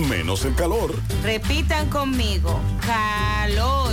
menos el calor. Repitan conmigo, calor.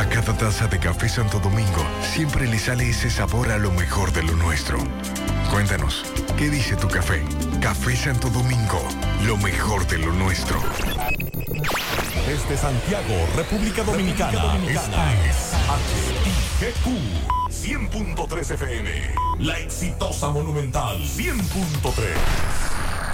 A cada taza de café Santo Domingo siempre le sale ese sabor a lo mejor de lo nuestro. Cuéntanos, ¿qué dice tu café? Café Santo Domingo, lo mejor de lo nuestro. Desde Santiago, República Dominicana, esta es HIGQ 100.3 FM. La exitosa Monumental 100.3.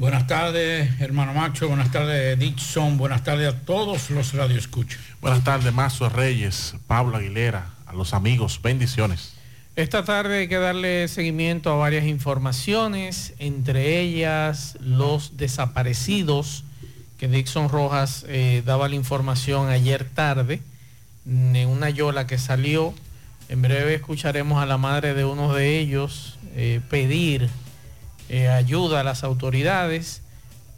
Buenas tardes, hermano Macho. Buenas tardes, Dixon. Buenas tardes a todos los radioescuchas. Buenas tardes, Mazo Reyes, Pablo Aguilera, a los amigos. Bendiciones. Esta tarde hay que darle seguimiento a varias informaciones, entre ellas los desaparecidos, que Dixon Rojas eh, daba la información ayer tarde, en una yola que salió. En breve escucharemos a la madre de uno de ellos eh, pedir eh, ayuda a las autoridades.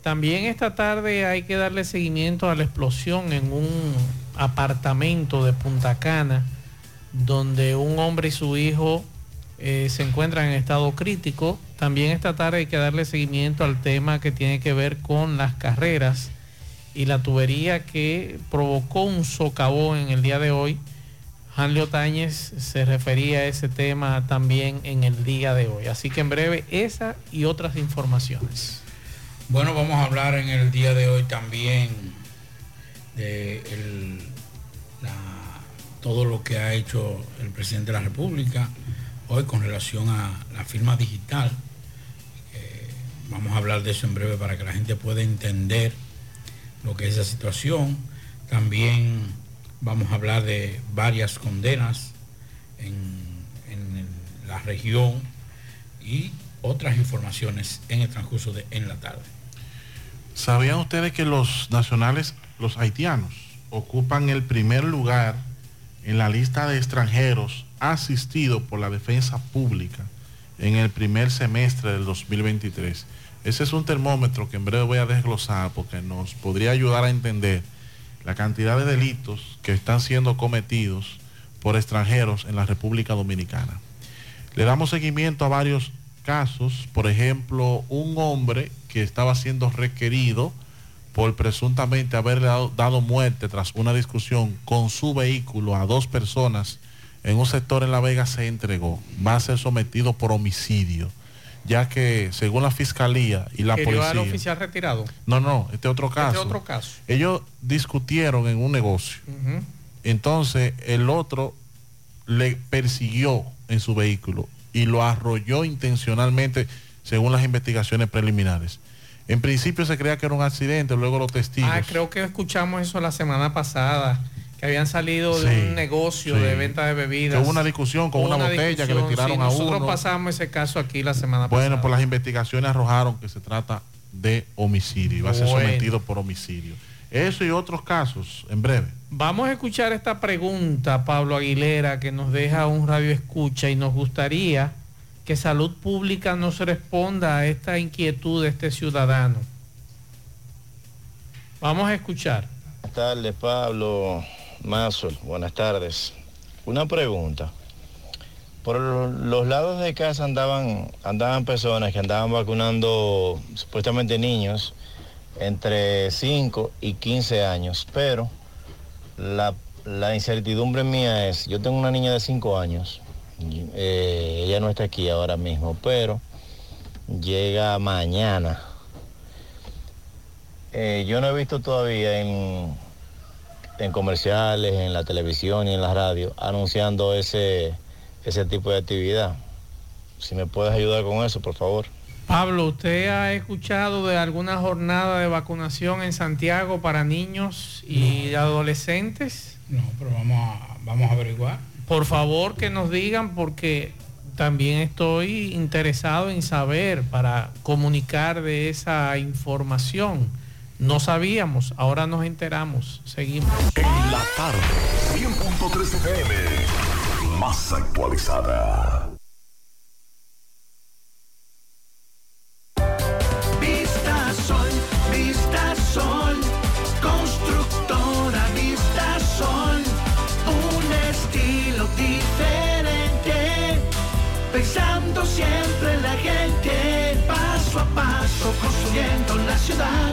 También esta tarde hay que darle seguimiento a la explosión en un apartamento de Punta Cana, donde un hombre y su hijo eh, se encuentran en estado crítico. También esta tarde hay que darle seguimiento al tema que tiene que ver con las carreras y la tubería que provocó un socavón en el día de hoy. Hanley Otañez se refería a ese tema también en el día de hoy. Así que en breve esa y otras informaciones. Bueno, vamos a hablar en el día de hoy también de todo lo que ha hecho el presidente de la República hoy con relación a la firma digital. Eh, vamos a hablar de eso en breve para que la gente pueda entender lo que es esa situación. También vamos a hablar de varias condenas en, la región y otras informaciones en el transcurso de en la tarde. ¿Sabían ustedes que los nacionales, los haitianos, ocupan el primer lugar en la lista de extranjeros asistidos por la defensa pública en el primer semestre del 2023? Ese es un termómetro que en breve voy a desglosar porque nos podría ayudar a entender la cantidad de delitos que están siendo cometidos por extranjeros en la República Dominicana. Le damos seguimiento a varios casos, por ejemplo, un hombre que estaba siendo requerido por presuntamente haberle dado, dado, muerte tras una discusión con su vehículo a dos personas en un sector en La Vega se entregó. Va a ser sometido por homicidio, ya que según la fiscalía y la policía... al oficial retirado? No, no, este otro caso. Este otro caso. Ellos discutieron en un negocio. Uh -huh. Entonces el otro le persiguió en su vehículo y lo arrolló intencionalmente según las investigaciones preliminares. En principio se creía que era un accidente, luego los testigos. Ah, creo que escuchamos eso la semana pasada, que habían salido sí, de un negocio sí. de venta de bebidas. hubo una discusión con una, una botella que le tiraron sí, a nosotros uno. Nosotros pasamos ese caso aquí la semana bueno, pasada. Bueno, pues las investigaciones arrojaron que se trata de homicidio y va a ser Bueno. sometido por homicidio. Eso y otros casos, en breve. Vamos a escuchar esta pregunta, Pablo Aguilera, que nos deja un radio escucha y nos gustaría que Salud Pública nos responda a esta inquietud de este ciudadano. Vamos a escuchar. Buenas tardes, Pablo Mazol. Buenas tardes. Una pregunta. Por los lados de casa andaban, andaban personas que andaban vacunando supuestamente niños entre 5 y 15 años, pero la, la incertidumbre mía es, yo tengo una niña de 5 años, eh, ella no está aquí ahora mismo, pero llega mañana. Eh, yo no he visto todavía en, en comerciales, en la televisión y en la radio anunciando ese, ese tipo de actividad. Si me puedes ayudar con eso, por favor. Pablo, ¿usted ha escuchado de alguna jornada de vacunación en Santiago para niños y no. adolescentes? No, pero vamos a, vamos a averiguar. Por favor que nos digan porque también estoy interesado en saber para comunicar de esa información. No sabíamos, ahora nos enteramos. Seguimos. En la tarde, 100.3 FM, más actualizada. Vista Sol, Vista Sol, constructora Vista Sol, un estilo diferente, pensando siempre en la gente, paso a paso construyendo la ciudad,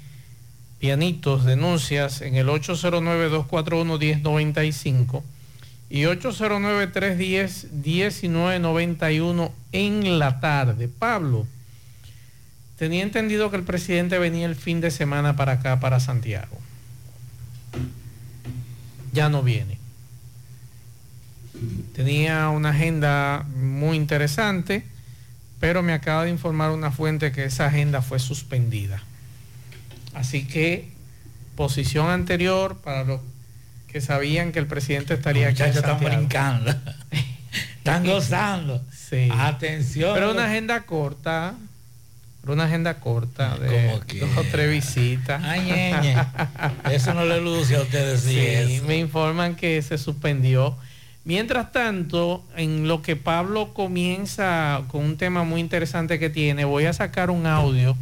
pianitos, denuncias en el 809-241-1095 y 809-310-1991 en la tarde. Pablo, tenía entendido que el presidente venía el fin de semana para acá, para Santiago. Ya no viene. Tenía una agenda muy interesante, pero me acaba de informar una fuente que esa agenda fue suspendida. Así que posición anterior para los que sabían que el presidente estaría aquí. Muchachos están brincando. están gozando. Sí. Atención. Pero una agenda corta. Pero una agenda corta de dos o tres visitas. Ay. Eso no le luce a ustedes Sí, eso. me informan que se suspendió. Mientras tanto, en lo que Pablo comienza con un tema muy interesante que tiene, voy a sacar un audio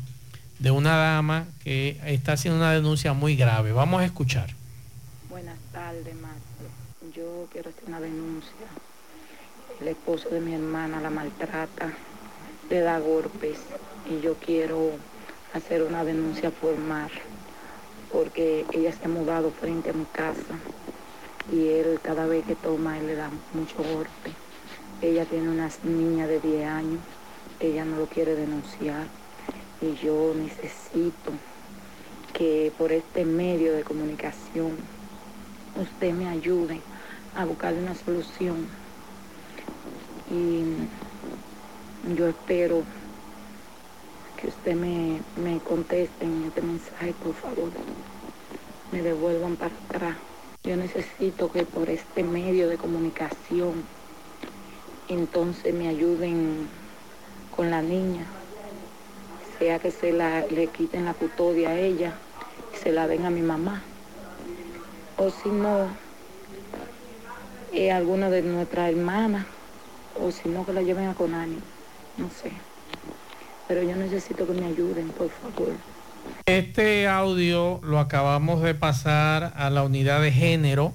de una dama que está haciendo una denuncia muy grave. Vamos a escuchar. Buenas tardes, Marco. Yo quiero hacer una denuncia. El esposo de mi hermana la maltrata, le da golpes y yo quiero hacer una denuncia formal porque ella se ha mudado frente a mi casa y él cada vez que toma él le da mucho golpe. Ella tiene una niña de 10 años, ella no lo quiere denunciar y yo necesito que por este medio de comunicación usted me ayude a buscarle una solución. Y yo espero que usted me, me conteste en este mensaje, por favor. Me devuelvan para atrás. Yo necesito que por este medio de comunicación entonces me ayuden con la niña sea que se la, le quiten la custodia a ella y se la den a mi mamá. O si no, eh, alguna de nuestras hermanas, o si no, que la lleven a Conani, no sé. Pero yo necesito que me ayuden, por favor. Este audio lo acabamos de pasar a la unidad de género.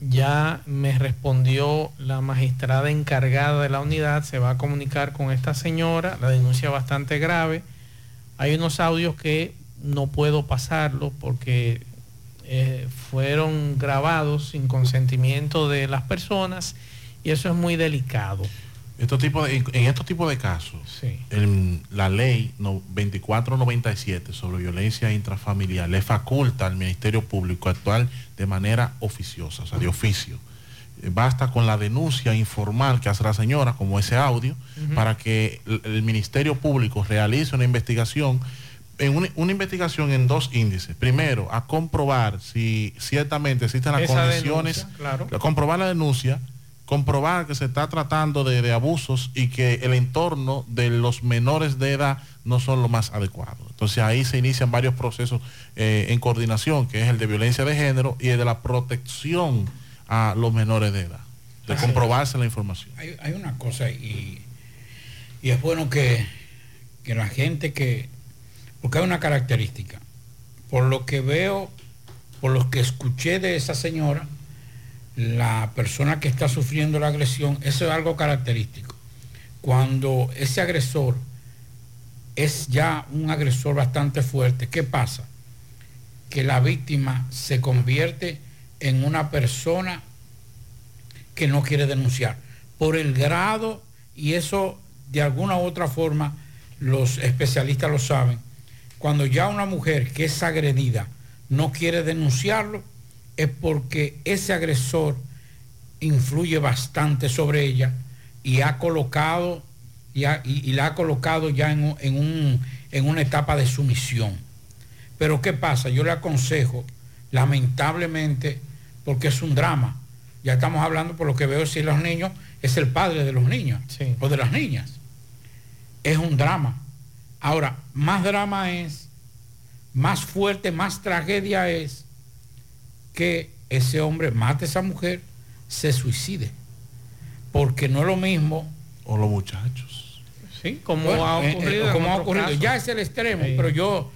Ya me respondió la magistrada encargada de la unidad. Se va a comunicar con esta señora. La denuncia bastante grave. Hay unos audios que no puedo pasarlos porque eh, fueron grabados sin consentimiento de las personas y eso es muy delicado. Estos tipos de- en, estos tipos de casos, el- la ley no- 2497 sobre violencia intrafamiliar le faculta al Ministerio Público actuar de manera oficiosa, o sea, de oficio. Basta con la denuncia informal que hace la señora, como ese audio, para que el, el Ministerio Público realice una investigación, en una, una investigación en dos índices. Primero, a comprobar si ciertamente existen las Esa condiciones, denuncia, claro. a comprobar la denuncia, comprobar que se está tratando de, de abusos y que el entorno de los menores de edad no son lo más adecuado. Entonces ahí se inician varios procesos eh, en coordinación, que es el de violencia de género y el de la protección a los menores de edad, de comprobarse la información. Hay, hay una cosa y, y es bueno que, que la gente que, porque hay una característica, por lo que veo, por lo que escuché de esa señora, la persona que está sufriendo la agresión, eso es algo característico. Cuando ese agresor es ya un agresor bastante fuerte, ¿qué pasa? Que la víctima se convierte en una persona que no quiere denunciar por el grado y eso de alguna u otra forma los especialistas lo saben. Cuando ya una mujer que es agredida no quiere denunciarlo es porque ese agresor influye bastante sobre ella y ha colocado y, ha- y- la ha colocado ya en, en un- en una etapa de sumisión. Pero ¿qué pasa? Yo le aconsejo, lamentablemente, porque es un drama. Ya estamos hablando, por lo que veo, si los niños, es el padre de los niños o de las niñas. Es un drama. Ahora, más drama es, más fuerte, más tragedia es que ese hombre mate a esa mujer, se suicide. Porque no es lo mismo. O los muchachos. Sí, como ha ocurrido en como ha ocurrido. Ya es el extremo, Sí. pero yo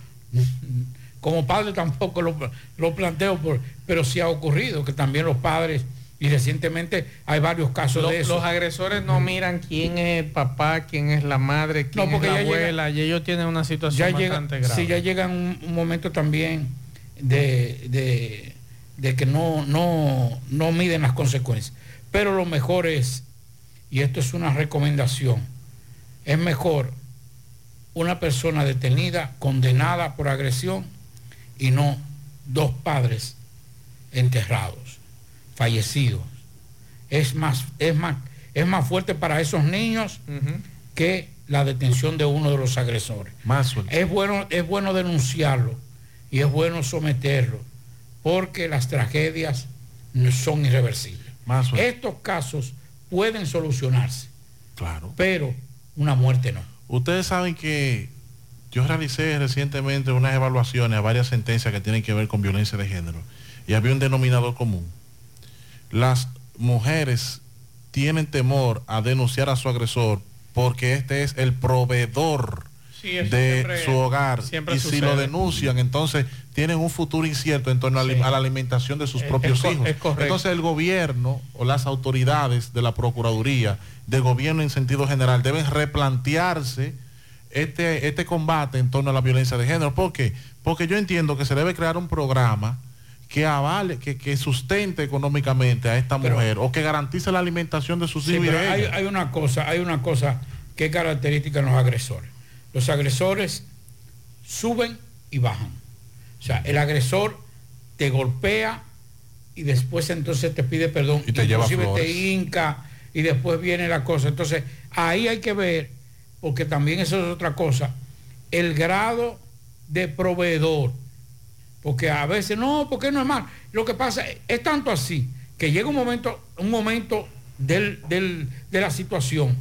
como padre tampoco lo, lo planteo, por, pero sí ha ocurrido que también los padres, y recientemente hay varios casos de eso. Los agresores no miran quién es el papá, quién es la madre, quién No, porque es la ya llega- abuela, y ellos tienen una situación ya llega, bastante grave. sí, ya llega un, un momento también de, de- de que no, no, no miden las consecuencias. Pero lo mejor es, y esto es una recomendación, es mejor una persona detenida, condenada por agresión, y no dos padres enterrados, fallecidos. Es más, es más, es más fuerte para esos niños que la detención de uno de los agresores. es bueno, es bueno denunciarlo y es bueno someterlo, porque las tragedias son irreversibles. Estos casos pueden solucionarse, Claro. pero una muerte no. Ustedes saben que yo realicé recientemente unas evaluaciones a varias sentencias que tienen que ver con violencia de género y había un denominador común. Las mujeres tienen temor a denunciar a su agresor porque este es el proveedor Sí, de siempre- su hogar y si lo denuncian entonces tienen un futuro incierto en torno a, la- a la alimentación de sus Es- propios es hijos. es. Entonces el gobierno o las autoridades de la Procuraduría, del gobierno en sentido general, deben replantearse este, este combate en torno a la violencia de género. ¿Por qué? Porque yo entiendo que se debe crear un programa que avale, que, que sustente económicamente a esta mujer o que garantice la alimentación de sus Sí, hijos hay, hay una cosa, hay una cosa que es característica en los agresores. Los agresores suben y bajan. O sea, el agresor te golpea y después entonces te pide perdón. Y te lleva Inclusive flores. te hinca y después viene la cosa. Entonces, ahí hay que ver, porque también eso es otra cosa, el grado de proveedor. Porque a veces, no, porque no es mal. Lo que pasa es, es tanto así que llega un momento, un momento del- del- de la situación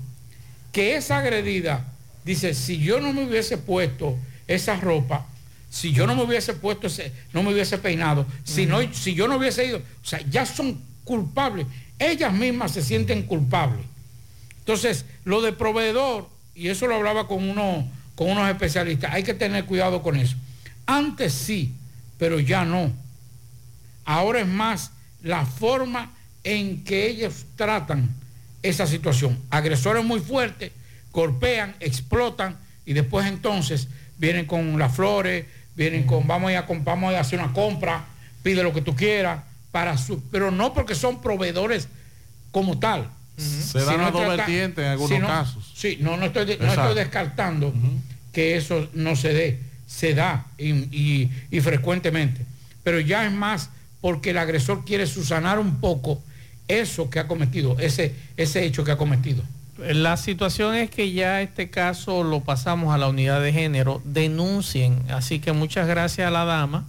que esa agredida dice, si yo no me hubiese puesto esa ropa, si yo no me hubiese puesto ese, no me hubiese peinado, si, no, si yo no hubiese ido, o sea, ya son culpables. Ellas mismas se sienten culpables. Entonces, lo de proveedor, y eso lo hablaba con, uno, con unos especialistas, hay que tener cuidado con eso. Antes sí, pero ya no. Ahora es más la forma en que ellos tratan esa situación. Agresores muy fuertes, golpean, explotan y después entonces vienen con las flores, vienen con vamos a, ir a, comp- vamos a hacer una compra, pide lo que tú quieras, para su, pero no porque son proveedores como tal. Se dan las dos trata- vertientes en algunos casos. Sí, no, no estoy, no estoy descartando que eso no se dé, se da y, y- y frecuentemente, pero ya es más porque el agresor quiere susanar un poco eso que ha cometido, ese, ese hecho que ha cometido. La situación es que ya este caso lo pasamos a la unidad de género, denuncien, así que muchas gracias a la dama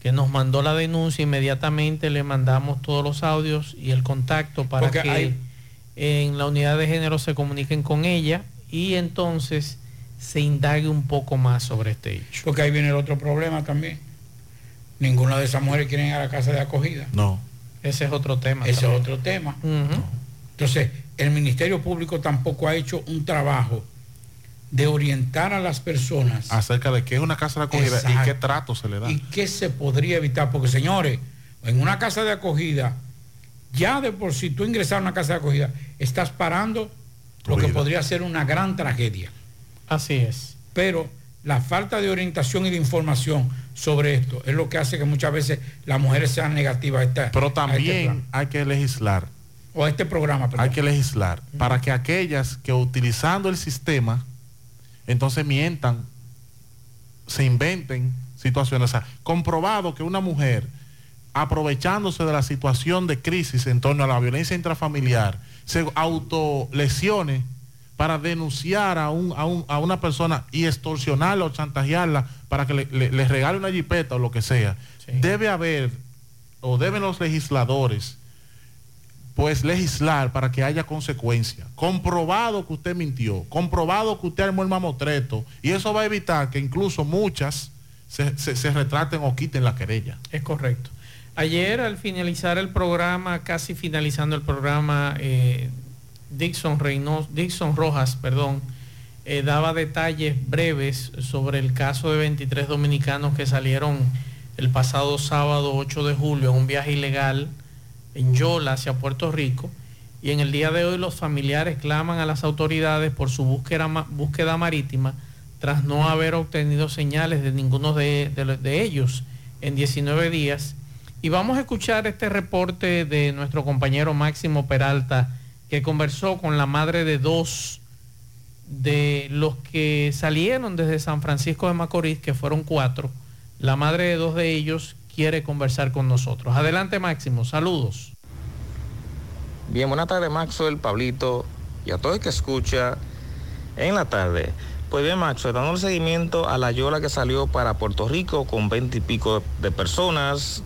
que nos mandó la denuncia, inmediatamente le mandamos todos los audios y el contacto para Porque que hay- en la unidad de género se comuniquen con ella y entonces se indague un poco más sobre este hecho. Porque ahí viene el otro problema también. Ninguna de esas mujeres quieren ir a la casa de acogida. No. Ese es otro tema. Ese también. es otro tema. Entonces, el Ministerio Público tampoco ha hecho un trabajo de orientar a las personas Acerca de qué es una casa de acogida y qué trato se le da. y qué se podría evitar. Porque, señores, en una casa de acogida, ya de por sí tú ingresar a una casa de acogida, estás parando lo que vida. podría ser una gran tragedia. Así es. Pero la falta de orientación y de información sobre esto es lo que hace que muchas veces las mujeres sean negativas a esta- Pero a este también plan. hay que legislar. o a este programa. perdón. Hay que legislar para que aquellas que utilizando el sistema, entonces mientan, se inventen situaciones. O sea, comprobado que una mujer, aprovechándose de la situación de crisis en torno a la violencia intrafamiliar, se autolesione para denunciar a, un, a, un- a una persona y extorsionarla o chantajearla para que le, le- le regale una jipeta o lo que sea. Debe haber, o deben los legisladores, pues legislar para que haya consecuencias. Comprobado que usted mintió, comprobado que usted armó el mamotreto, y eso va a evitar que incluso muchas se, se- se retraten o quiten la querella. Es correcto. Ayer al finalizar el programa, casi finalizando el programa, eh, Dixon Rojas, perdón, eh, daba detalles breves sobre el caso de 23 dominicanos que salieron el pasado sábado 8 de julio en un viaje ilegal en Yola hacia Puerto Rico. Y en el día de hoy los familiares claman a las autoridades por su búsqueda, ma- búsqueda marítima tras no haber obtenido señales de ninguno de ellos en 19 días. Y vamos a escuchar este reporte de nuestro compañero Máximo Peralta, que conversó con la madre de dos de los que salieron desde San Francisco de Macorís, que fueron cuatro. La madre de dos de ellos quiere conversar con nosotros. Adelante Máximo, saludos. Bien, buenas tardes Maxwell, Pablito y a todo el que escucha en la tarde. Pues bien, Maxwell, dando el seguimiento a la Yola que salió para Puerto Rico con 20 y pico de personas.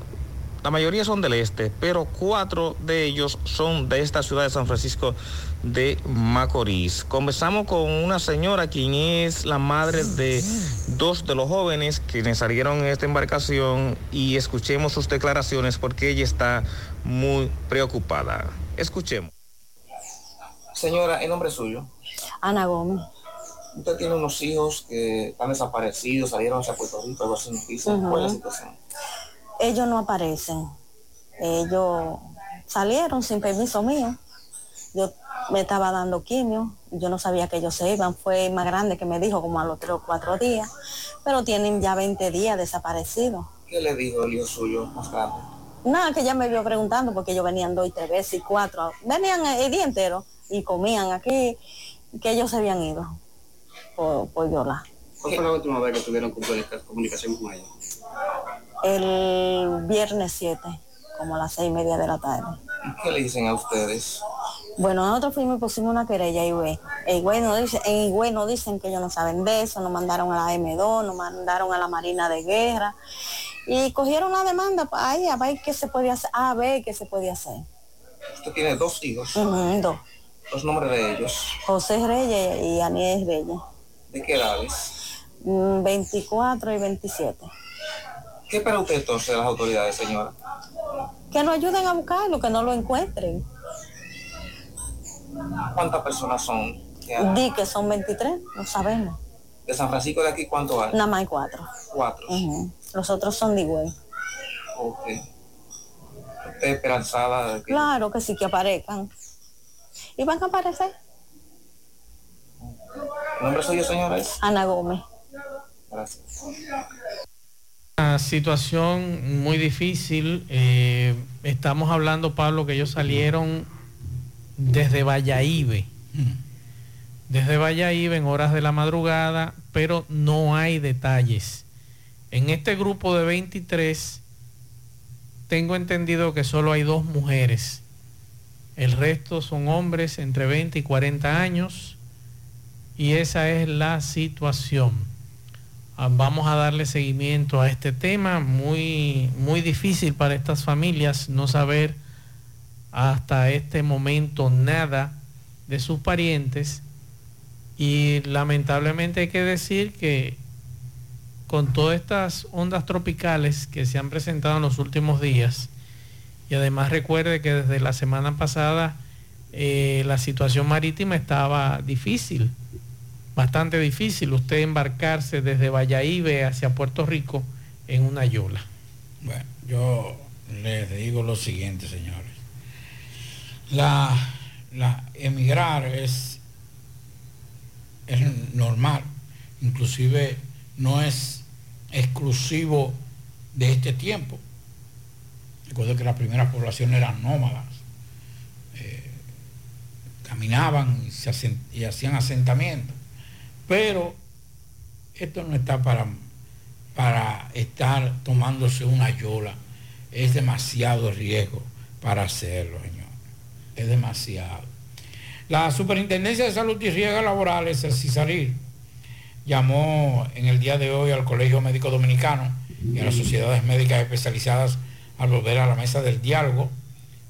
La mayoría son del este, pero cuatro de ellos son de esta ciudad de San Francisco de Macorís. Conversamos con una señora quien es la madre de dos de los jóvenes quienes salieron en esta embarcación y escuchemos sus declaraciones porque ella está muy preocupada. Escuchemos. Señora, ¿el nombre suyo? Ana Gómez. Usted tiene unos hijos que están desaparecidos, salieron hacia Puerto Rico, algo así. ¿Cuál es la situación? Ellos no aparecen. Ellos salieron sin permiso mío. Yo me estaba dando quimio. Yo no sabía que ellos se iban. Fue más grande que me dijo como a los tres o cuatro días. Pero tienen ya 20 días desaparecidos. ¿Qué le dijo el hijo suyo más grande? Nada, que ya me vio preguntando porque ellos venían dos y tres veces y cuatro. Venían el día entero y comían aquí, que ellos se habían ido por, por violar. ¿Cuál fue la última vez que tuvieron comunica- comunicación con ella? El viernes 7, como a las seis y media de la tarde. ¿Y ¿Qué le dicen a ustedes? Bueno, nosotros fuimos y pusimos una querella y güey. No dice, en güey no dicen que ellos no saben de eso, nos mandaron a la M2, nos mandaron a la Marina de Guerra y cogieron la demanda ahí a ver qué se podía hacer, a ver qué se podía hacer. Usted tiene dos hijos, dos. los nombres de ellos. José Reyes y Aniel Reyes, ¿De qué edades? mm, 24 y 27. ¿Qué espera usted entonces de las autoridades, señora? Que nos ayuden a buscarlo, que no lo encuentren. ¿Cuántas personas son? Di que son 23, no sabemos. De San Francisco de aquí, ¿cuánto hay? Nada más hay cuatro. Cuatro. Los otros son de güey. Ok. ¿Usted esperanzada de que Claro que sí, que aparezcan. ¿Y van a aparecer? el nombre suyo, señora, es? Ana Gómez. Gracias. Una situación muy difícil. eh, estamos hablando, Pablo, que ellos salieron desde Valladolid. Desde Valladolid en horas de la madrugada, pero no hay detalles. En este grupo de 23, tengo entendido que solo hay dos mujeres El resto son hombres entre 20 y 40 años y esa es la situación. Ah, Vamos a darle seguimiento a este tema, muy, muy difícil para estas familias no saber hasta este momento nada de sus parientes y lamentablemente hay que decir que con todas estas ondas tropicales que se han presentado en los últimos días, y además recuerde que desde la semana pasada eh, la situación marítima estaba difícil, bastante difícil, usted embarcarse desde Valladolid hacia Puerto Rico en una yola. Bueno, yo les digo lo siguiente, señores. La, emigrar es, normal, inclusive no es exclusivo de este tiempo. Recuerdo que las primeras poblaciones eran nómadas, eh, caminaban y, y hacían asentamientos, pero esto no está para, para estar tomándose una yola, es demasiado riesgo para hacerlo, señor, es demasiado. La Superintendencia de Salud y Riesgos Laborales, el CISARIR, llamó en el día de hoy al Colegio Médico Dominicano y a las sociedades médicas especializadas al volver a la mesa del diálogo,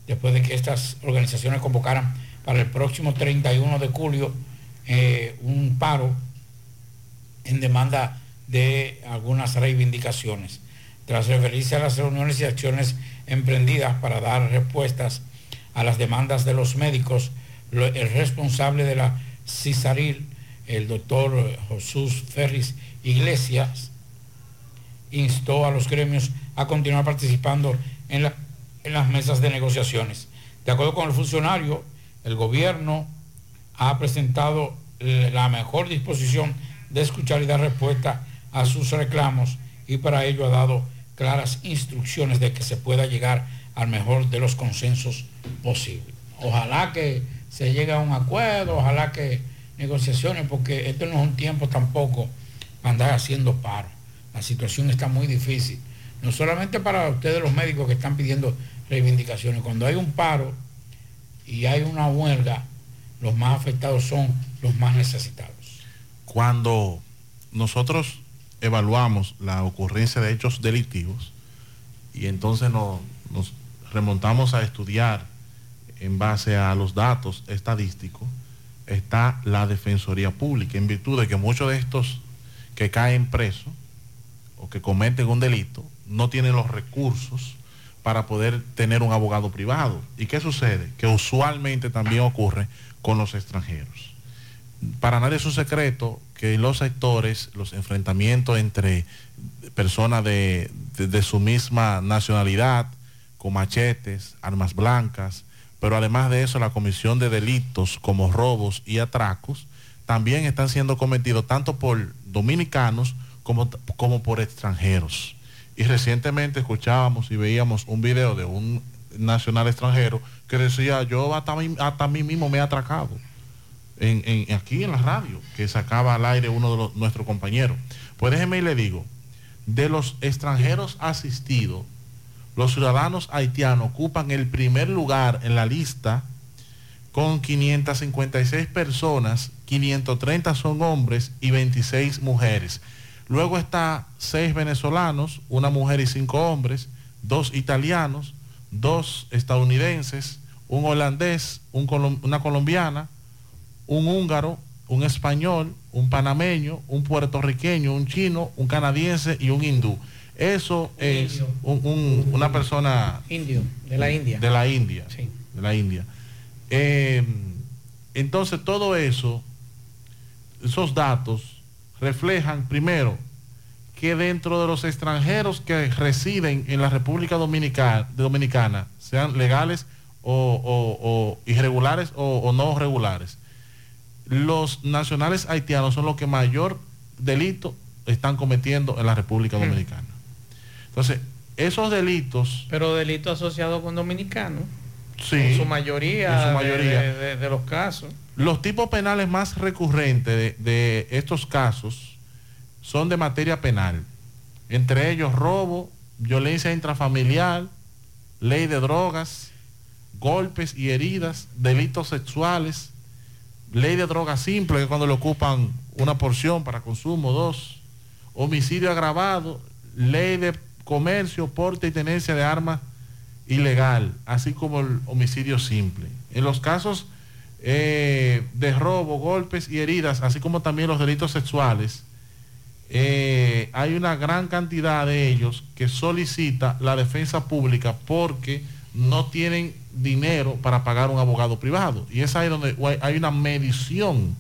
después de que estas organizaciones convocaran para el próximo 31 de julio eh, un paro en demanda de algunas reivindicaciones, tras referirse a las reuniones y acciones emprendidas para dar respuestas a las demandas de los médicos, el responsable de la CISARIL, el doctor Jesús Ferris Iglesias, instó a los gremios a continuar participando en, en las mesas de negociaciones. De acuerdo con el funcionario, el gobierno ha presentado eh, la mejor disposición de escuchar y dar respuesta a sus reclamos y para ello ha dado claras instrucciones de que se pueda llegar al mejor de los consensos posibles. Ojalá que se llegue a un acuerdo, ojalá que negociaciones, porque esto no es un tiempo tampoco andar haciendo paro. La situación está muy difícil. No solamente para ustedes los médicos que están pidiendo reivindicaciones. Cuando hay un paro y hay una huelga, los más afectados son los más necesitados. Cuando nosotros evaluamos la ocurrencia de hechos delictivos y entonces nos, nos remontamos a estudiar en base a los datos estadísticos, está la Defensoría Pública, en virtud de que muchos de estos que caen presos o que cometen un delito no tienen los recursos para poder tener un abogado privado. ¿Y qué sucede? Que usualmente también ocurre con los extranjeros. Para nadie es un secreto que en los sectores los enfrentamientos entre personas de, de- su misma nacionalidad, con machetes, armas blancas, pero además de eso la comisión de delitos como robos y atracos también están siendo cometidos tanto por dominicanos como, como por extranjeros. Y recientemente escuchábamos y veíamos un video de un nacional extranjero que decía, yo hasta, hasta mí mismo me he atracado. En, aquí en la radio, que sacaba al aire uno de nuestros compañeros. Pues déjeme y le digo, de los extranjeros asistidos, los ciudadanos haitianos ocupan el primer lugar en la lista con 556 personas, 530 son hombres y 26 mujeres. Luego está seis venezolanos, una mujer y cinco hombres, dos italianos, dos estadounidenses, un holandés, una colombiana, un húngaro, un español, un panameño, un puertorriqueño, un chino, un canadiense y un hindú. Eso es un- un- una persona Indio, de la India. de la India. De la India. Eh, entonces todo eso, esos datos reflejan primero que dentro de los extranjeros que residen en la República Dominicana, Dominicana sean legales o, o- o irregulares o, o no regulares, los nacionales haitianos son los que mayor delito están cometiendo en la República Dominicana. Entonces, esos delitos... Pero delito asociado con dominicanos. Sí, En su mayoría. en su mayoría. De, de- de los casos. Los tipos penales más recurrentes de, de estos casos son de materia penal. Entre ellos robo, violencia intrafamiliar, ley de drogas, golpes y heridas, delitos sexuales, ley de drogas simple, que cuando le ocupan una porción para consumo, dos, homicidio agravado, ley de comercio, porte y tenencia de armas ilegal, así como el homicidio simple. En los casos eh, de robo, golpes y heridas, así como también los delitos sexuales, eh, hay una gran cantidad de ellos que solicita la defensa pública porque no tienen dinero para pagar un abogado privado. Y es ahí donde hay una medición.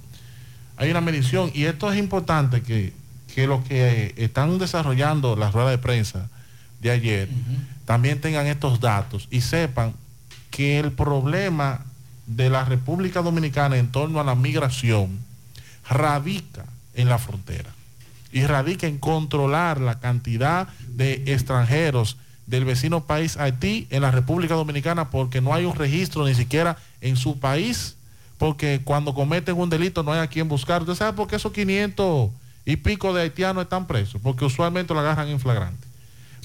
Hay una medición. Y esto es importante que, que los que están desarrollando la rueda de prensa de ayer también tengan estos datos y sepan que el problema de la República Dominicana en torno a la migración radica en la frontera y radica en controlar la cantidad de extranjeros del vecino país Haití en la República Dominicana porque no hay un registro ni siquiera en su país, porque cuando cometen un delito no hay a quien buscar. ¿Usted sabe por qué esos 500 y pico de haitianos están presos? Porque usualmente lo agarran en flagrante.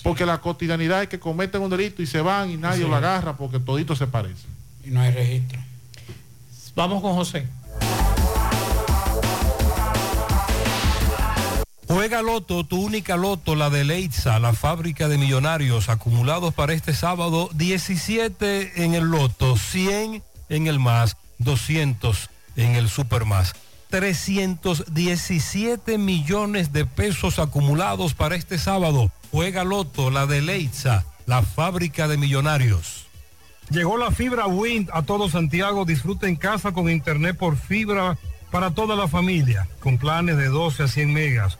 Porque la cotidianidad es que cometen un delito y se van y nadie lo agarra porque todito se parece. Y no hay registro. Vamos con José. Juega Loto, tu única Loto, la de Leitza, la fábrica de millonarios acumulados para este sábado, 17 en el Loto, 100 en el más, 200 en el Super más. 317 millones de pesos acumulados para este sábado. Juega Loto, la de Leitza, la fábrica de millonarios. Llegó la fibra Wind a todo Santiago. Disfruta en casa con internet por fibra para toda la familia, con planes de 12 a 100 megas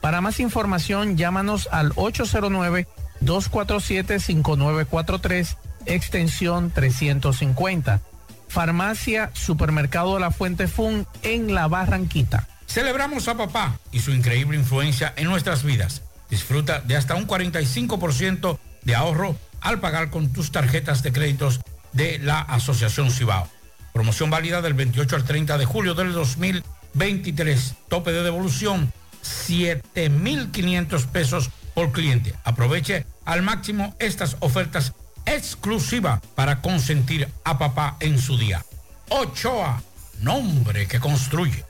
para más información, llámanos al 809-247-5943, extensión 350. Farmacia Supermercado la Fuente Fun en La Barranquita. Celebramos a papá y su increíble influencia en nuestras vidas. Disfruta de hasta un 45% de ahorro al pagar con tus tarjetas de créditos de la Asociación Cibao. Promoción válida del 28 al 30 de julio del 2023. Tope de devolución 7.500 pesos por cliente. Aproveche al máximo estas ofertas exclusivas para consentir a papá en su día. Ochoa, nombre que construye.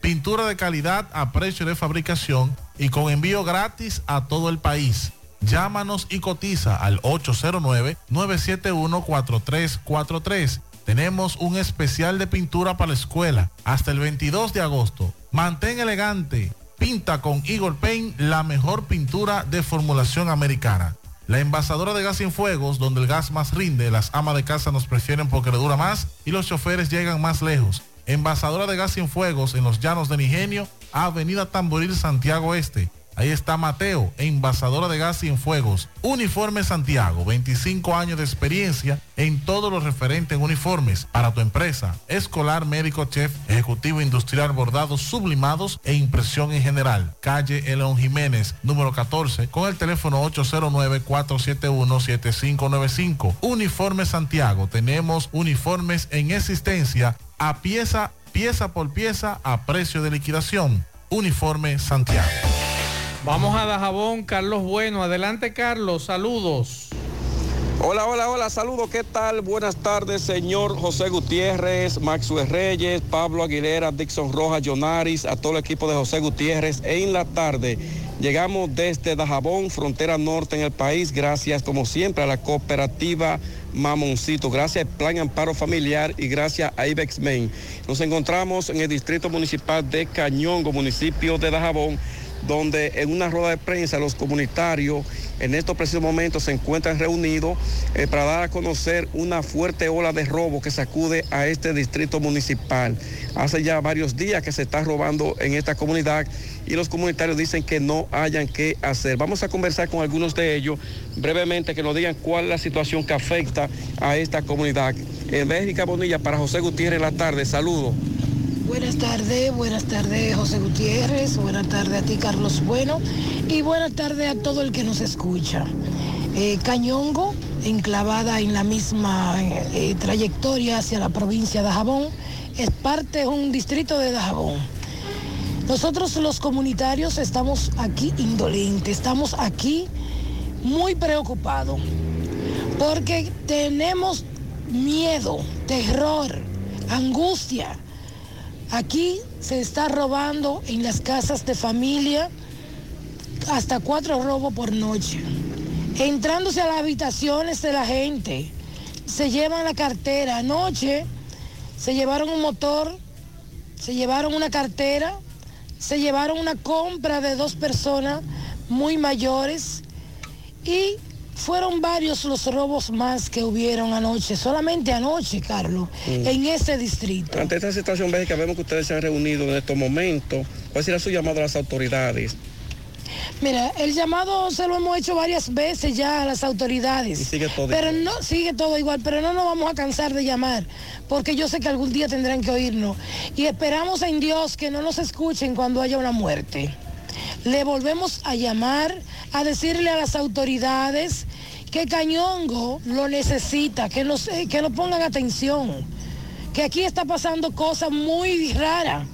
Pintura de calidad a precio de fabricación y con envío gratis a todo el país. Llámanos y cotiza al 809-971-4343. Tenemos un especial de pintura para la escuela hasta el 22 de agosto. Mantén elegante. Pinta con Eagle Paint la mejor pintura de formulación americana. La envasadora de gas sin fuegos, donde el gas más rinde, las amas de casa nos prefieren porque le dura más y los choferes llegan más lejos. Envasadora de gas sin fuegos en los llanos de Nigenio, Avenida Tamboril, Santiago Este. Ahí está Mateo, envasadora de gas sin fuegos. Uniforme Santiago, 25 años de experiencia en todo lo referente en uniformes para tu empresa, escolar, médico, chef, ejecutivo industrial, bordados, sublimados e impresión en general. Calle Elon Jiménez, número 14, con el teléfono 809-471-7595. Uniforme Santiago, tenemos uniformes en existencia a pieza, pieza por pieza a precio de liquidación. Uniforme Santiago. Vamos a Dajabón, Carlos Bueno. Adelante, Carlos. Saludos. Hola, hola, hola, saludos, ¿qué tal? Buenas tardes, señor José Gutiérrez, Maxwell Reyes, Pablo Aguilera, Dixon Rojas, Jonaris, a todo el equipo de José Gutiérrez. En la tarde llegamos desde Dajabón, frontera norte en el país, gracias como siempre a la cooperativa Mamoncito, gracias al Plan Amparo Familiar y gracias a Ibex Main. Nos encontramos en el Distrito Municipal de Cañongo, municipio de Dajabón donde en una rueda de prensa los comunitarios en estos precisos momentos se encuentran reunidos eh, para dar a conocer una fuerte ola de robo que sacude a este distrito municipal. Hace ya varios días que se está robando en esta comunidad y los comunitarios dicen que no hayan que hacer. Vamos a conversar con algunos de ellos brevemente que nos digan cuál es la situación que afecta a esta comunidad. En Bélgica Bonilla para José Gutiérrez la tarde, saludos. Buenas tardes, buenas tardes José Gutiérrez, buenas tardes a ti Carlos Bueno y buenas tardes a todo el que nos escucha. Eh, Cañongo, enclavada en la misma eh, trayectoria hacia la provincia de Dajabón, es parte de un distrito de Dajabón. Nosotros los comunitarios estamos aquí indolentes, estamos aquí muy preocupados porque tenemos miedo, terror, angustia Aquí se está robando en las casas de familia hasta cuatro robos por noche. Entrándose a las habitaciones de la gente, se llevan la cartera. Anoche se llevaron un motor, se llevaron una cartera, se llevaron una compra de dos personas muy mayores y fueron varios los robos más que hubieron anoche, solamente anoche, Carlos, en ese distrito. Ante esta situación bélica vemos que ustedes se han reunido en estos momentos. ¿Cuál será su llamado a las autoridades? Mira, el llamado se lo hemos hecho varias veces ya a las autoridades. Y sigue todo pero no sigue todo igual, pero no nos vamos a cansar de llamar, porque yo sé que algún día tendrán que oírnos. Y esperamos en Dios que no nos escuchen cuando haya una muerte. Le volvemos a llamar, a decirle a las autoridades que Cañongo lo necesita, que nos, eh, que nos pongan atención, que aquí está pasando cosas muy raras.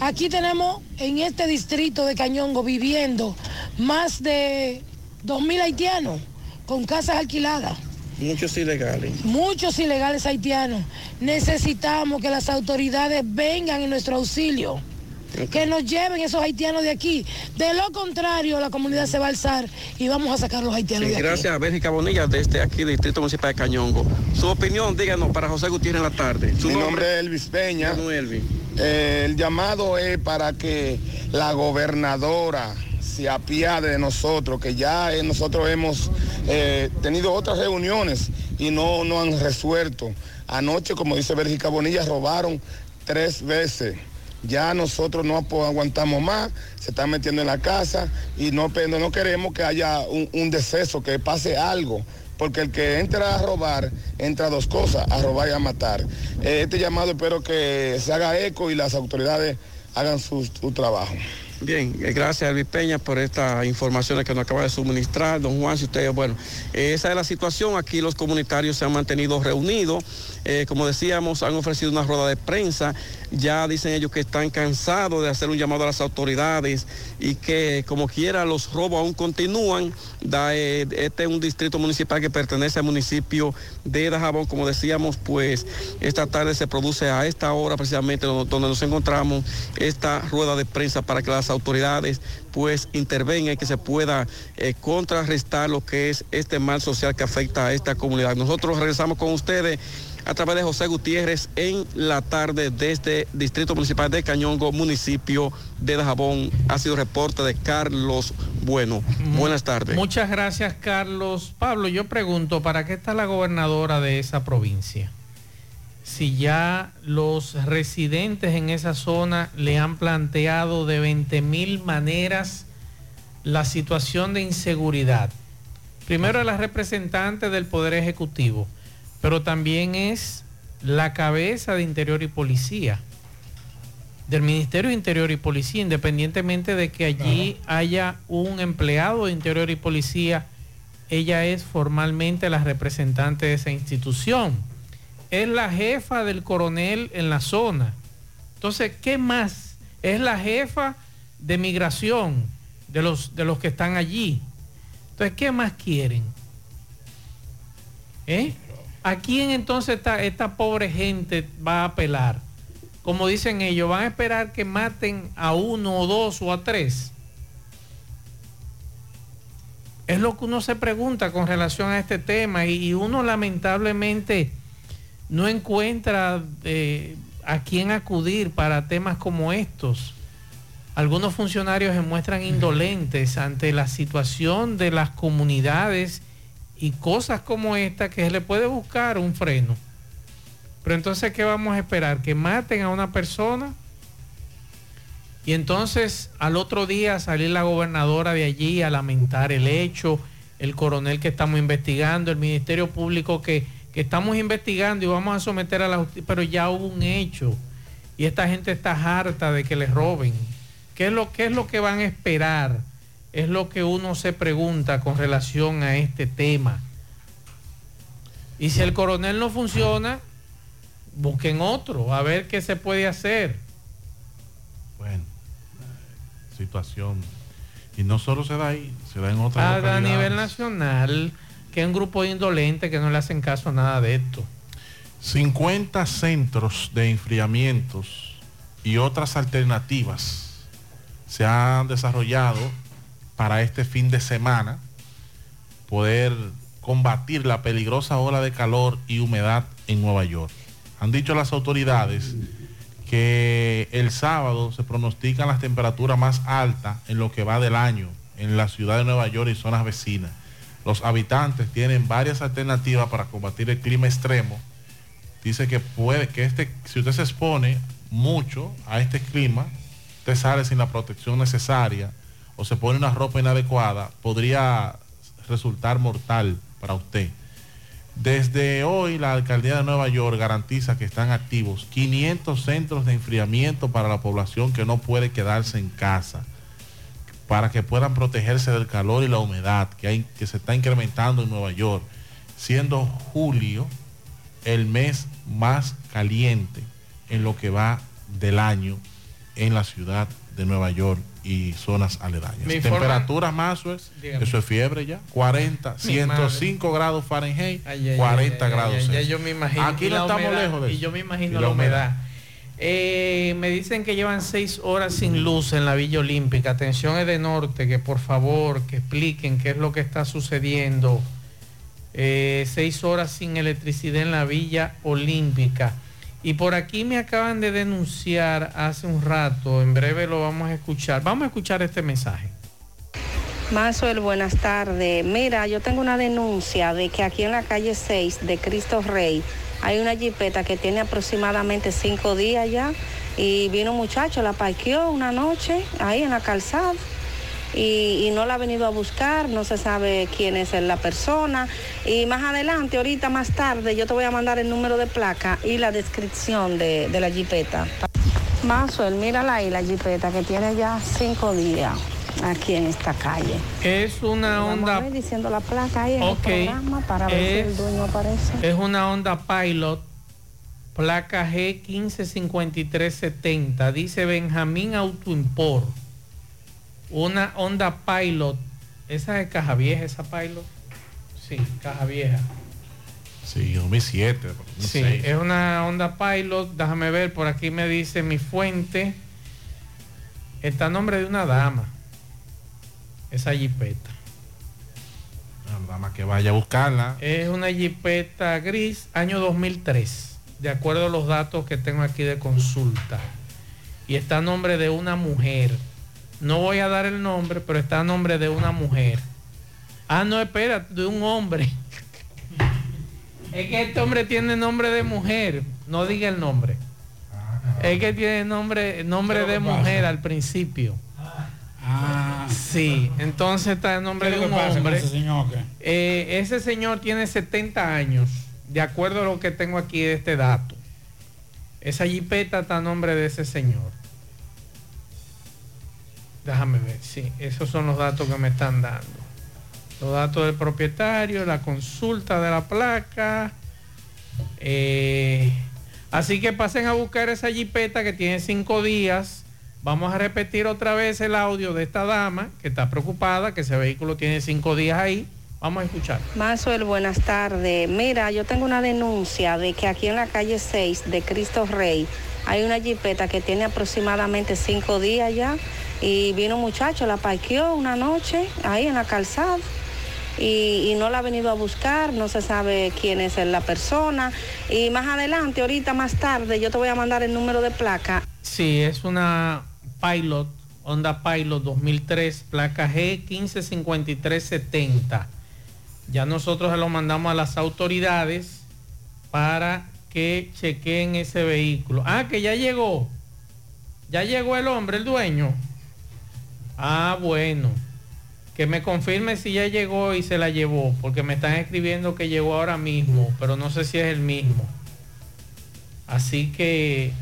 Aquí tenemos en este distrito de Cañongo viviendo más de 2.000 haitianos con casas alquiladas. Muchos ilegales. Muchos ilegales haitianos. Necesitamos que las autoridades vengan en nuestro auxilio que nos lleven esos haitianos de aquí. De lo contrario, la comunidad se va a alzar y vamos a sacar los haitianos Sí, de aquí. gracias a Bélgica Bonilla desde aquí, Distrito Municipal de Cañongo. Su opinión, díganos, para José Gutiérrez en la tarde. Su Mi nombre es Elvis Peña. Elvis. Eh, el llamado es para que la gobernadora se apiade de nosotros, que ya eh, nosotros hemos eh, tenido otras reuniones y no, no han resuelto. Anoche, como dice Bélgica Bonilla, robaron tres veces. Ya nosotros no aguantamos más, se están metiendo en la casa y no, no queremos que haya un, deceso, que pase algo. Porque el que entra a robar, entra a dos cosas, a robar y a matar. Eh, Este llamado espero que se haga eco y las autoridades hagan su, su trabajo. Bien, eh, gracias Elvis Peña por estas informaciones que nos acaba de suministrar. Don Juan, si ustedes, bueno, esa es la situación. Aquí los comunitarios se han mantenido reunidos. Eh, como decíamos, han ofrecido una rueda de prensa. Ya dicen ellos que están cansados de hacer un llamado a las autoridades y que como quiera los robos aún continúan. Eh, este es un distrito municipal que pertenece al municipio de Dajabón. Como decíamos, pues esta tarde se produce a esta hora precisamente donde, donde nos encontramos esta rueda de prensa para que las autoridades pues intervengan y que se pueda eh, contrarrestar lo que es este mal social que afecta a esta comunidad. Nosotros regresamos con ustedes a través de José Gutiérrez en la tarde desde Distrito Municipal de Cañongo, municipio de Dajabón. Ha sido reporte de Carlos Bueno. Buenas tardes. Muchas gracias, Carlos. Pablo, yo pregunto, ¿para qué está la gobernadora de esa provincia? Si ya los residentes en esa zona le han planteado de 20 mil maneras la situación de inseguridad. Primero es la representante del Poder Ejecutivo, pero también es la cabeza de Interior y Policía, del Ministerio de Interior y Policía, independientemente de que allí haya un empleado de Interior y Policía, ella es formalmente la representante de esa institución. Es la jefa del coronel en la zona. Entonces, ¿qué más? Es la jefa de migración de los, de los que están allí. Entonces, ¿qué más quieren? ¿Eh? ¿A quién entonces esta, pobre gente va a apelar? Como dicen ellos, van a esperar que maten a uno o dos o a tres. Es lo que uno se pregunta con relación a este tema y, y uno lamentablemente no encuentra eh, a quién acudir para temas como estos. Algunos funcionarios se muestran indolentes ante la situación de las comunidades y cosas como esta que se le puede buscar un freno. Pero entonces, ¿qué vamos a esperar? ¿Que maten a una persona? Y entonces al otro día salir la gobernadora de allí a lamentar el hecho, el coronel que estamos investigando, el Ministerio Público que, que estamos investigando y vamos a someter a la justicia, pero ya hubo un hecho y esta gente está harta de que les roben. ¿Qué es lo, qué es lo que van a esperar? Es lo que uno se pregunta con relación a este tema. Y si el coronel no funciona, busquen otro, a ver qué se puede hacer. Bueno, situación. Y no solo se da ahí, se da en otras A, nivel nacional, que es un grupo indolente que no le hacen caso a nada de esto. 50 centros de enfriamientos y otras alternativas se han desarrollado para este fin de semana poder combatir la peligrosa ola de calor y humedad en Nueva York. Han dicho las autoridades que el sábado se pronostican las temperaturas más altas en lo que va del año en la ciudad de Nueva York y zonas vecinas. Los habitantes tienen varias alternativas para combatir el clima extremo. Dice que puede que este, si usted se expone mucho a este clima, usted sale sin la protección necesaria o se pone una ropa inadecuada, podría resultar mortal para usted. Desde hoy la alcaldía de Nueva York garantiza que están activos 500 centros de enfriamiento para la población que no puede quedarse en casa, para que puedan protegerse del calor y la humedad que, que se está incrementando en Nueva York, siendo julio el mes más caliente en lo que va del año en la ciudad de Nueva York y zonas aledañas. Temperaturas más, eso es fiebre ya, 40, Mi 105 grados Fahrenheit, Ay, ay, 40 ay, ay, grados. Ya yo me imagino. Aquí Y no estamos humedad, lejos de Y eso. yo me imagino Y la, la humedad. humedad. Eh, me dicen que llevan seis horas sin luz en la Villa Olímpica. Atención es de norte, que por favor que expliquen qué es lo que está sucediendo. Eh, seis horas sin electricidad en la Villa Olímpica. Y por aquí me acaban de denunciar hace un rato, en breve lo vamos a escuchar. Vamos a escuchar este mensaje. Mazuel, buenas tardes. Mira, yo tengo una denuncia de que aquí en la calle 6 de Cristo Rey hay una jipeta que tiene aproximadamente cinco días ya y vino un muchacho, la parqueó una noche ahí en la calzada y, y no la ha venido a buscar, no se sabe quién es la persona y más adelante, ahorita más tarde, yo te voy a mandar el número de placa y la descripción de, de la jipeta. Mazuel, mírala ahí la jipeta que tiene ya cinco días aquí en esta calle. Es una Vamos a onda ver diciendo la placa ahí en el programa para ver si el Es- dueño aparece. Es una Honda Pilot, placa G155370. Dice Benjamín Auto Import. Una Honda Pilot. Esa es caja vieja, esa Pilot. Sí, caja vieja. Sí, 2007. Sí, 2006. es una Honda Pilot. Déjame ver, por aquí me dice mi fuente. Está a nombre de una dama. Esa jipeta. Nada más que vaya a buscarla. Es una jipeta gris, año 2003, de acuerdo a los datos que tengo aquí de consulta. Y está a nombre de una mujer. No voy a dar el nombre, pero está a nombre de una mujer. Ah, no, espera, de un hombre. Es que este hombre tiene nombre de mujer. No diga el nombre. Es que tiene nombre, nombre ¿Qué de mujer al principio. Ah, Sí, entonces está el nombre ¿Qué es de un hombre. ese señor? Eh, ese señor tiene 70 años, de acuerdo a lo que tengo aquí de este dato. Esa jipeta está a nombre de ese señor. Déjame ver, sí, esos son los datos que me están dando. Los datos del propietario, la consulta de la placa. Eh, así que pasen a buscar esa jipeta que tiene cinco días. Vamos a repetir otra vez el audio de esta dama que está preocupada, que ese vehículo tiene cinco días ahí. Vamos a escuchar. Mazuel, buenas tardes. Mira, yo tengo una denuncia de que aquí en la calle 6 de Cristo Rey hay una jipeta que tiene aproximadamente cinco días ya y vino un muchacho, la parqueó una noche ahí en la calzada y, no la ha venido a buscar, no se sabe quién es la persona y más adelante, ahorita más tarde, yo te voy a mandar el número de placa. Sí, es una Pilot, Honda Pilot 2003, placa G155370. Ya nosotros se lo mandamos a las autoridades para que chequeen ese vehículo. Ah, que ya llegó. Ya llegó el hombre, el dueño. Ah, bueno. Que me confirme si ya llegó y se la llevó, porque me están escribiendo que llegó ahora mismo, pero no sé si es el mismo. Así que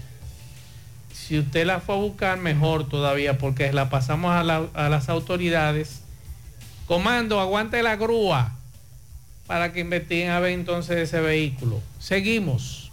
si usted la fue a buscar, mejor todavía, porque la pasamos a, la- a las autoridades. Comando, aguante la grúa para que investiguen a ver entonces ese vehículo. Seguimos.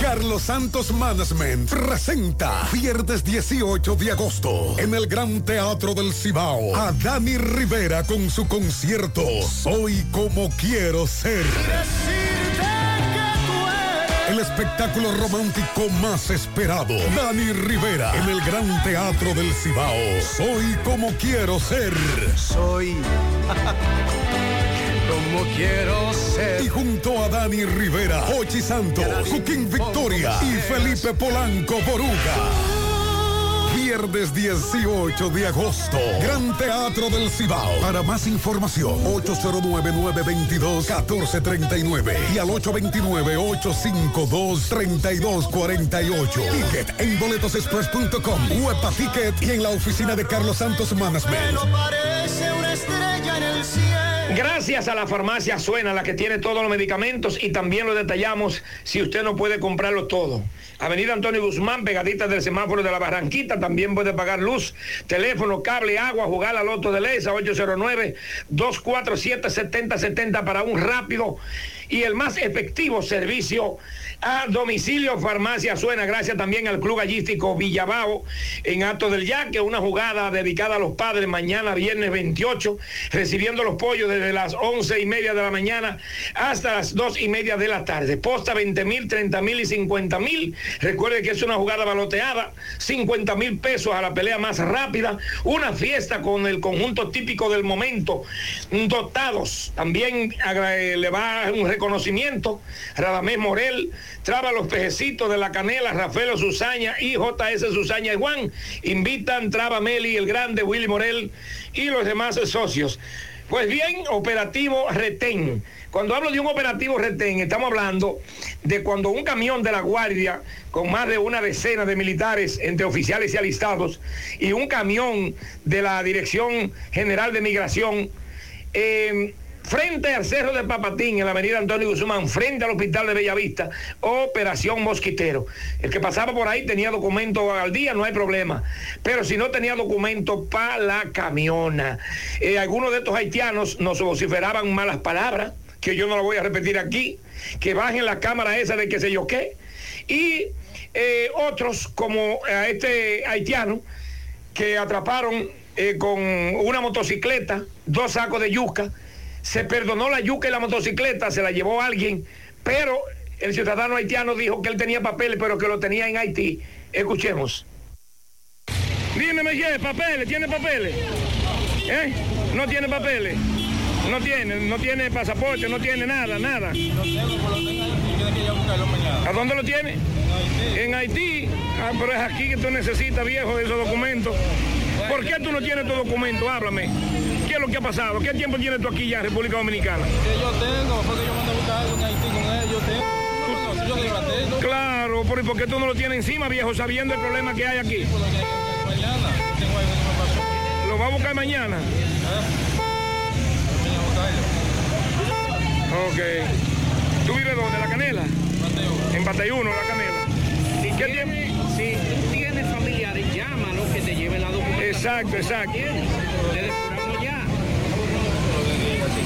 Carlos Santos Management presenta viernes 18 de agosto en el Gran Teatro del Cibao a Dani Rivera con su concierto Soy como quiero ser. El espectáculo romántico más esperado. Dani Rivera en el Gran Teatro del Cibao. Soy como quiero ser. Soy como quiero ser. Y junto a Dani Rivera, Ochi Santos, Joaquín Victoria y Felipe Polanco Boruga. Viernes 18 de agosto. Gran Teatro del Cibao. Para más información, 809-922-1439 y al 829-852-3248. Ticket en boletosexpress.com, Huepa Ticket y en la oficina de Carlos Santos Management. Gracias a la farmacia Suena, la que tiene todos los medicamentos y también lo detallamos si usted no puede comprarlo todo. Avenida Antonio Guzmán, pegadita del semáforo de la Barranquita, también puede pagar luz, teléfono, cable, agua, jugar al loto de Leysa 809-247-7070 para un rápido y el más efectivo servicio a domicilio Farmacia Suena, gracias también al Club Gallístico Villabao en Acto del Yaque, una jugada dedicada a los padres mañana viernes 28, recibiendo los pollos desde las once y media de la mañana hasta las dos y media de la tarde. Posta 20 mil, 30 mil y 50 mil. Recuerde que es una jugada baloteada, 50 mil pesos a la pelea más rápida, una fiesta con el conjunto típico del momento, dotados. También le va un reconocimiento, Radamés Morel, Traba los pejecitos de la canela, Rafael Susaña y JS Susaña y Juan. Invitan Traba Meli, el grande Willy Morel y los demás socios. Pues bien, operativo retén. Cuando hablo de un operativo retén, estamos hablando de cuando un camión de la Guardia con más de una decena de militares entre oficiales y alistados y un camión de la Dirección General de Migración eh, frente al Cerro de Papatín, en la avenida Antonio Guzmán, frente al Hospital de Bellavista, Operación Mosquitero. El que pasaba por ahí tenía documento al día, no hay problema. Pero si no tenía documento para la camiona. Eh, algunos de estos haitianos nos vociferaban malas palabras, que yo no lo voy a repetir aquí, que bajen la cámara esa de que sé yo qué. Y eh, otros, como a este haitiano, que atraparon eh, con una motocicleta, dos sacos de yuca, se perdonó la yuca y la motocicleta, se la llevó alguien, pero el ciudadano haitiano dijo que él tenía papeles, pero que lo tenía en Haití. Escuchemos. Dime, Miguel, papeles, ¿tiene papeles? ¿Eh? ¿No tiene papeles? No tiene, no tiene pasaporte, no tiene nada, nada. ¿A dónde lo tiene? En Haití. Ah, pero es aquí que tú necesitas, viejo, esos documentos. ¿Por qué tú no tienes tu documento? Háblame. ¿Qué es lo que ha pasado? ¿Qué tiempo tienes tú aquí ya en República Dominicana? Que yo tengo, porque yo mando a buscar algo en Haití con él, yo tengo. Yo tengo. Claro, pero ¿y por qué tú no lo tienes encima, viejo, sabiendo el problema que hay aquí? Mañana, tengo algo que me pasó. ¿Lo va a buscar mañana? Ok. ¿Tú vives dónde? ¿La Canela? En Bateyuno, La Canela. ¿Y qué tiempo? Si tú tienes familiares, llámalo que te lleve la documentación. Exacto, exacto.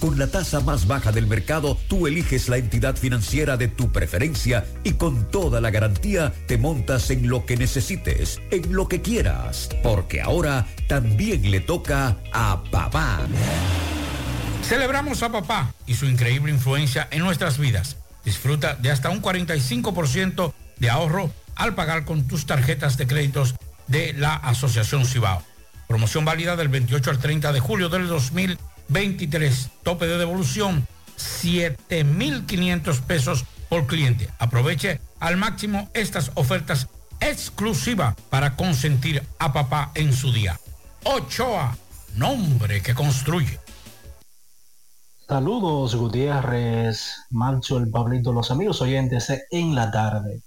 Con la tasa más baja del mercado, tú eliges la entidad financiera de tu preferencia y con toda la garantía te montas en lo que necesites, en lo que quieras, porque ahora también le toca a papá. Celebramos a papá y su increíble influencia en nuestras vidas. Disfruta de hasta un 45% de ahorro al pagar con tus tarjetas de créditos de la Asociación Cibao. Promoción válida del 28 al 30 de julio del 2023. Tope de devolución 7.500 pesos por cliente. Aproveche al máximo estas ofertas exclusivas para consentir a papá en su día. Ochoa, nombre que construye. Saludos Gutiérrez, Mancho, el Pablito, los amigos oyentes en la tarde.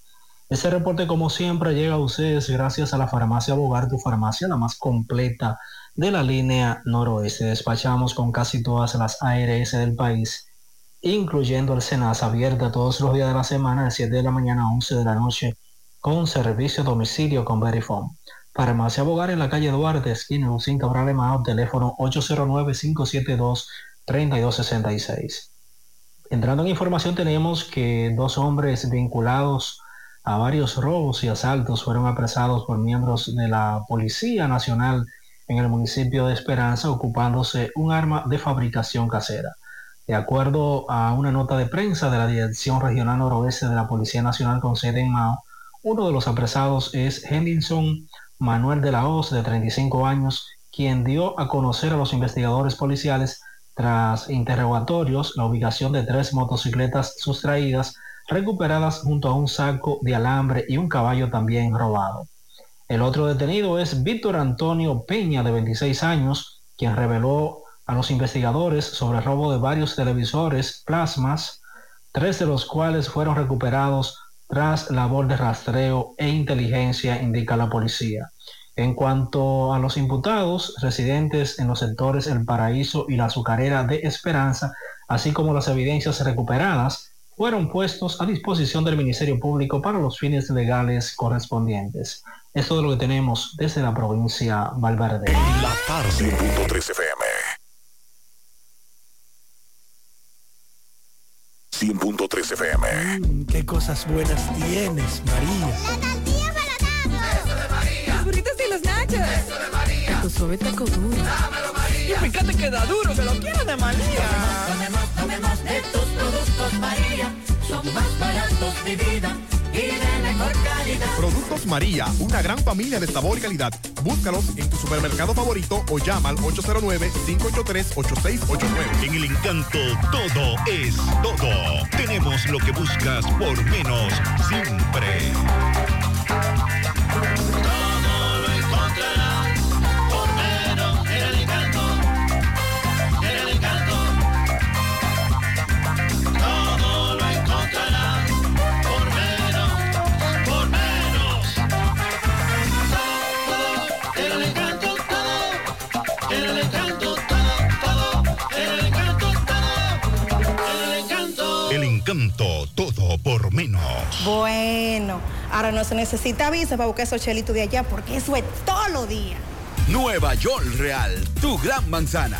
Este reporte como siempre llega a ustedes gracias a la farmacia Bogar, tu farmacia la más completa de la línea noroeste. Despachamos con casi todas las ARS del país, incluyendo el Senasa, abierta todos los días de la semana de 7 de la mañana a 11 de la noche con servicio a domicilio con Verifone. Farmacia Bogar en la calle Duarte, esquina 5 Cabral Mao, teléfono 809-572-3266. Entrando en información tenemos que dos hombres vinculados a varios robos y asaltos fueron apresados por miembros de la Policía Nacional en el municipio de Esperanza ocupándose un arma de fabricación casera. De acuerdo a una nota de prensa de la Dirección Regional Noroeste de la Policía Nacional con sede en Mao, uno de los apresados es Henderson Manuel de la Hoz, de 35 años, quien dio a conocer a los investigadores policiales tras interrogatorios la ubicación de tres motocicletas sustraídas recuperadas junto a un saco de alambre y un caballo también robado. El otro detenido es Víctor Antonio Peña, de 26 años, quien reveló a los investigadores sobre el robo de varios televisores plasmas, tres de los cuales fueron recuperados tras labor de rastreo e inteligencia, indica la policía. En cuanto a los imputados residentes en los sectores El Paraíso y la Azucarera de Esperanza, así como las evidencias recuperadas, fueron puestos a disposición del Ministerio Público para los fines legales correspondientes. Esto es lo que tenemos desde la provincia Valverde. La tarde. 100.3 FM. 100.3 FM. Mm, qué cosas buenas tienes, María. La tortilla para Eso de María. Los burritos y los nachos. Eso de María. Tu suave taco duro. Dámelo, María. Y fíjate que da duro, que lo quiero de María. Tomemos, tomemos de tus productos, María. Son más baratos de vida y mejor calidad. Productos María, una gran familia de sabor y calidad. Búscalos en tu supermercado favorito o llama al 809-583-8689. En el encanto todo es todo. Tenemos lo que buscas por menos siempre. Bueno, ahora no se necesita visa para buscar esos chelitos de allá porque eso es todo lo día. Nueva York Real, tu gran manzana.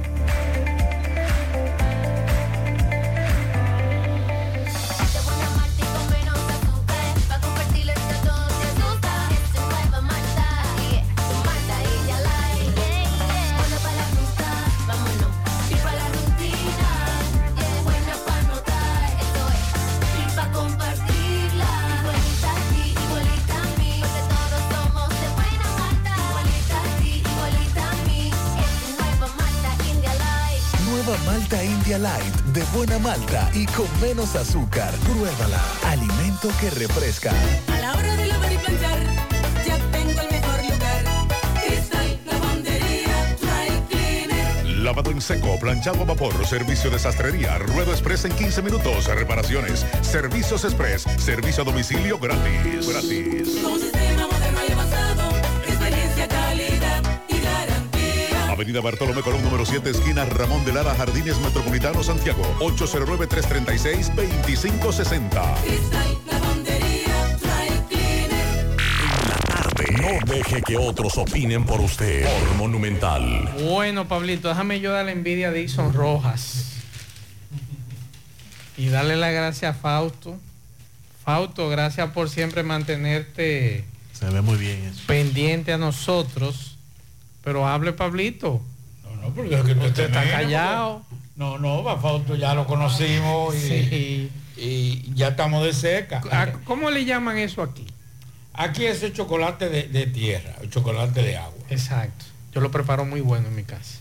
Buena malta y con menos azúcar. Pruébala. Alimento que refresca. A la hora de lavar y planchar, ya tengo el mejor lugar. Cristal, lavandería, dry cleaner. Lavado en seco, planchado a vapor, servicio de sastrería, ruedo express en 15 minutos, reparaciones, servicios express, servicio a domicilio gratis. Gratis. Avenida Bartolomé Colón, número 7, esquina Ramón de Lara, Jardines Metropolitano, Santiago. 809-336-2560. Cristal, lavandería, dry cleaner. No deje que otros opinen por usted. Por Monumental. Bueno, Pablito, déjame yo dar la envidia a Dixon Rojas. Y darle la gracia a Fausto. Fausto, gracias por siempre mantenerte Se ve muy bien eso. pendiente a nosotros. Pero hable, Pablito. No, porque es que Usted está callado. porque- No, no, Fausto ya lo conocimos y, y ya estamos de cerca. Ah, ¿Cómo le llaman eso aquí? Aquí es el chocolate de, de tierra, el chocolate de agua. Exacto. Yo lo preparo muy bueno en mi casa.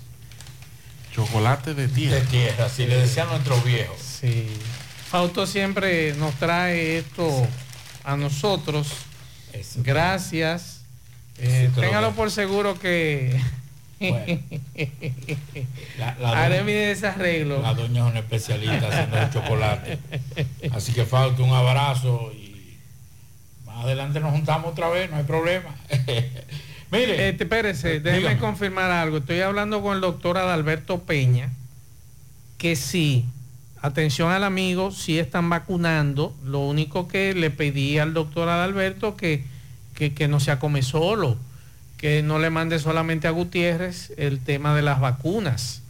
Chocolate de tierra. De tierra, si le decían nuestros viejos. Sí. Fausto siempre nos trae esto a nosotros. Gracias. Eh, téngalo por seguro que La- la haré doña- mi desarreglo. La doña es una especialista haciendo el chocolate. Así que falta un abrazo y más adelante nos juntamos otra vez, no hay problema. Mire. Este, espérese, déjeme Dígame. confirmar algo. Estoy hablando con el doctor Adalberto Peña, que sí, atención al amigo, sí están vacunando. Lo único que le pedí al doctor Adalberto que, que, que no se acome solo, que no le mande solamente a Gutiérrez el tema de las vacunas,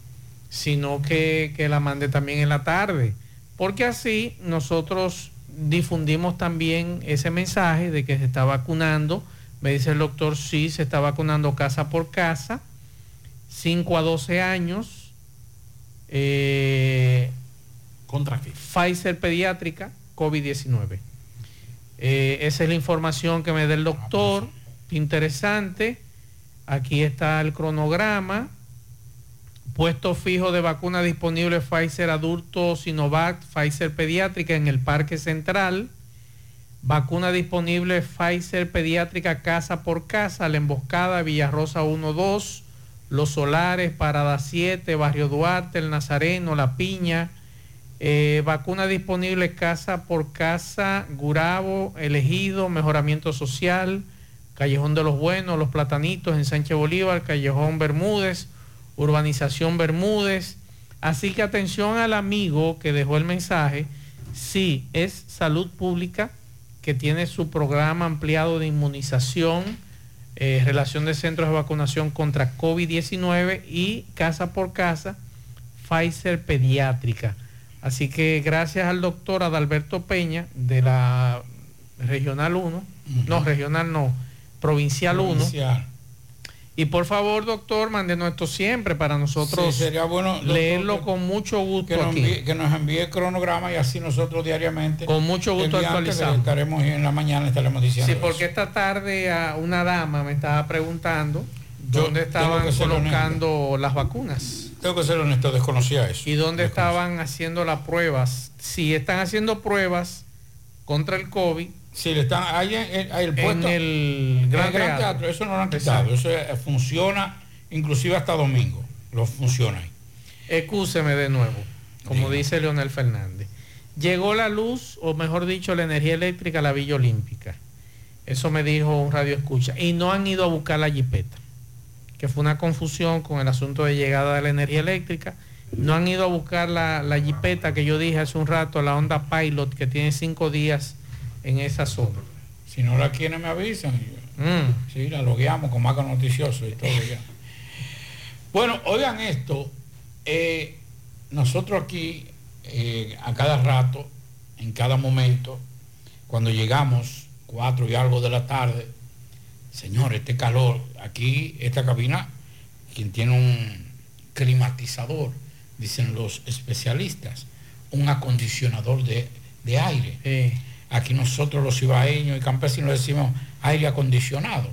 sino que, que la mande también en la tarde. Porque así nosotros difundimos también ese mensaje de que se está vacunando. Me dice el doctor, sí, se está vacunando casa por casa, 5 a 12 años. Eh, ¿Contra qué? Pfizer pediátrica, COVID-19. Eh, esa es la información que me da el doctor. Interesante. Aquí está el cronograma. Puesto fijo de vacuna disponible Pfizer adulto, Sinovac, Pfizer pediátrica en el Parque Central. Vacuna disponible Pfizer pediátrica casa por casa, La Emboscada, Villarrosa 1-2, Los Solares, Parada 7, Barrio Duarte, El Nazareno, La Piña. Eh, vacuna disponible casa por casa, Gurabo, Elegido, Mejoramiento Social, Callejón de los Buenos, Los Platanitos, en Sánchez Bolívar, Callejón Bermúdez, Urbanización Bermúdez. Así que atención al amigo que dejó el mensaje. Sí, es salud pública que tiene su programa ampliado de inmunización, eh, relación de centros de vacunación contra COVID-19 y casa por casa, Pfizer pediátrica. Así que gracias al doctor Adalberto Peña de la Regional 1, no, Regional no, Provincial 1. Provincial. Y por favor, doctor, mándenos esto siempre para nosotros Sí, sería bueno, doctor, leerlo que- con mucho gusto que nos, aquí. envíe, que nos envíe el cronograma y así nosotros diariamente. Con mucho gusto actualizamos. Estaremos en la mañana, estaremos diciendo. Sí, porque esta tarde a una dama me estaba preguntando Yo dónde estaban colocando las vacunas. Tengo que ser honesto, desconocía eso. y dónde estaban haciendo las pruebas. Si están haciendo pruebas contra el COVID. Si le están ahí en, ahí el en puesto- en Gran el Gran Teatro. Teatro, eso no lo han quitado. Exacto. Eso funciona inclusive hasta domingo. Lo funciona ahí. Excúseme de nuevo, como dice Leonel Fernández. Llegó la luz, o mejor dicho, la energía eléctrica a la Villa Olímpica. Eso me dijo un radio escucha. Y no han ido a buscar la jipeta, que fue una confusión con el asunto de llegada de la energía eléctrica. No han ido a buscar la, la jipeta que yo dije hace un rato, la Honda Pilot, que tiene cinco días en esa zona. Si no la quieren me avisan. Mm. Sí, la logueamos con marca noticioso y todo ya. Bueno, oigan esto. eh, nosotros aquí, eh, a cada rato, en cada momento, cuando llegamos, cuatro y algo de la tarde, señor, este calor, aquí, esta cabina, quien tiene un climatizador, dicen los especialistas, un acondicionador de, de aire. Aquí nosotros los ibaeños y campesinos decimos aire acondicionado.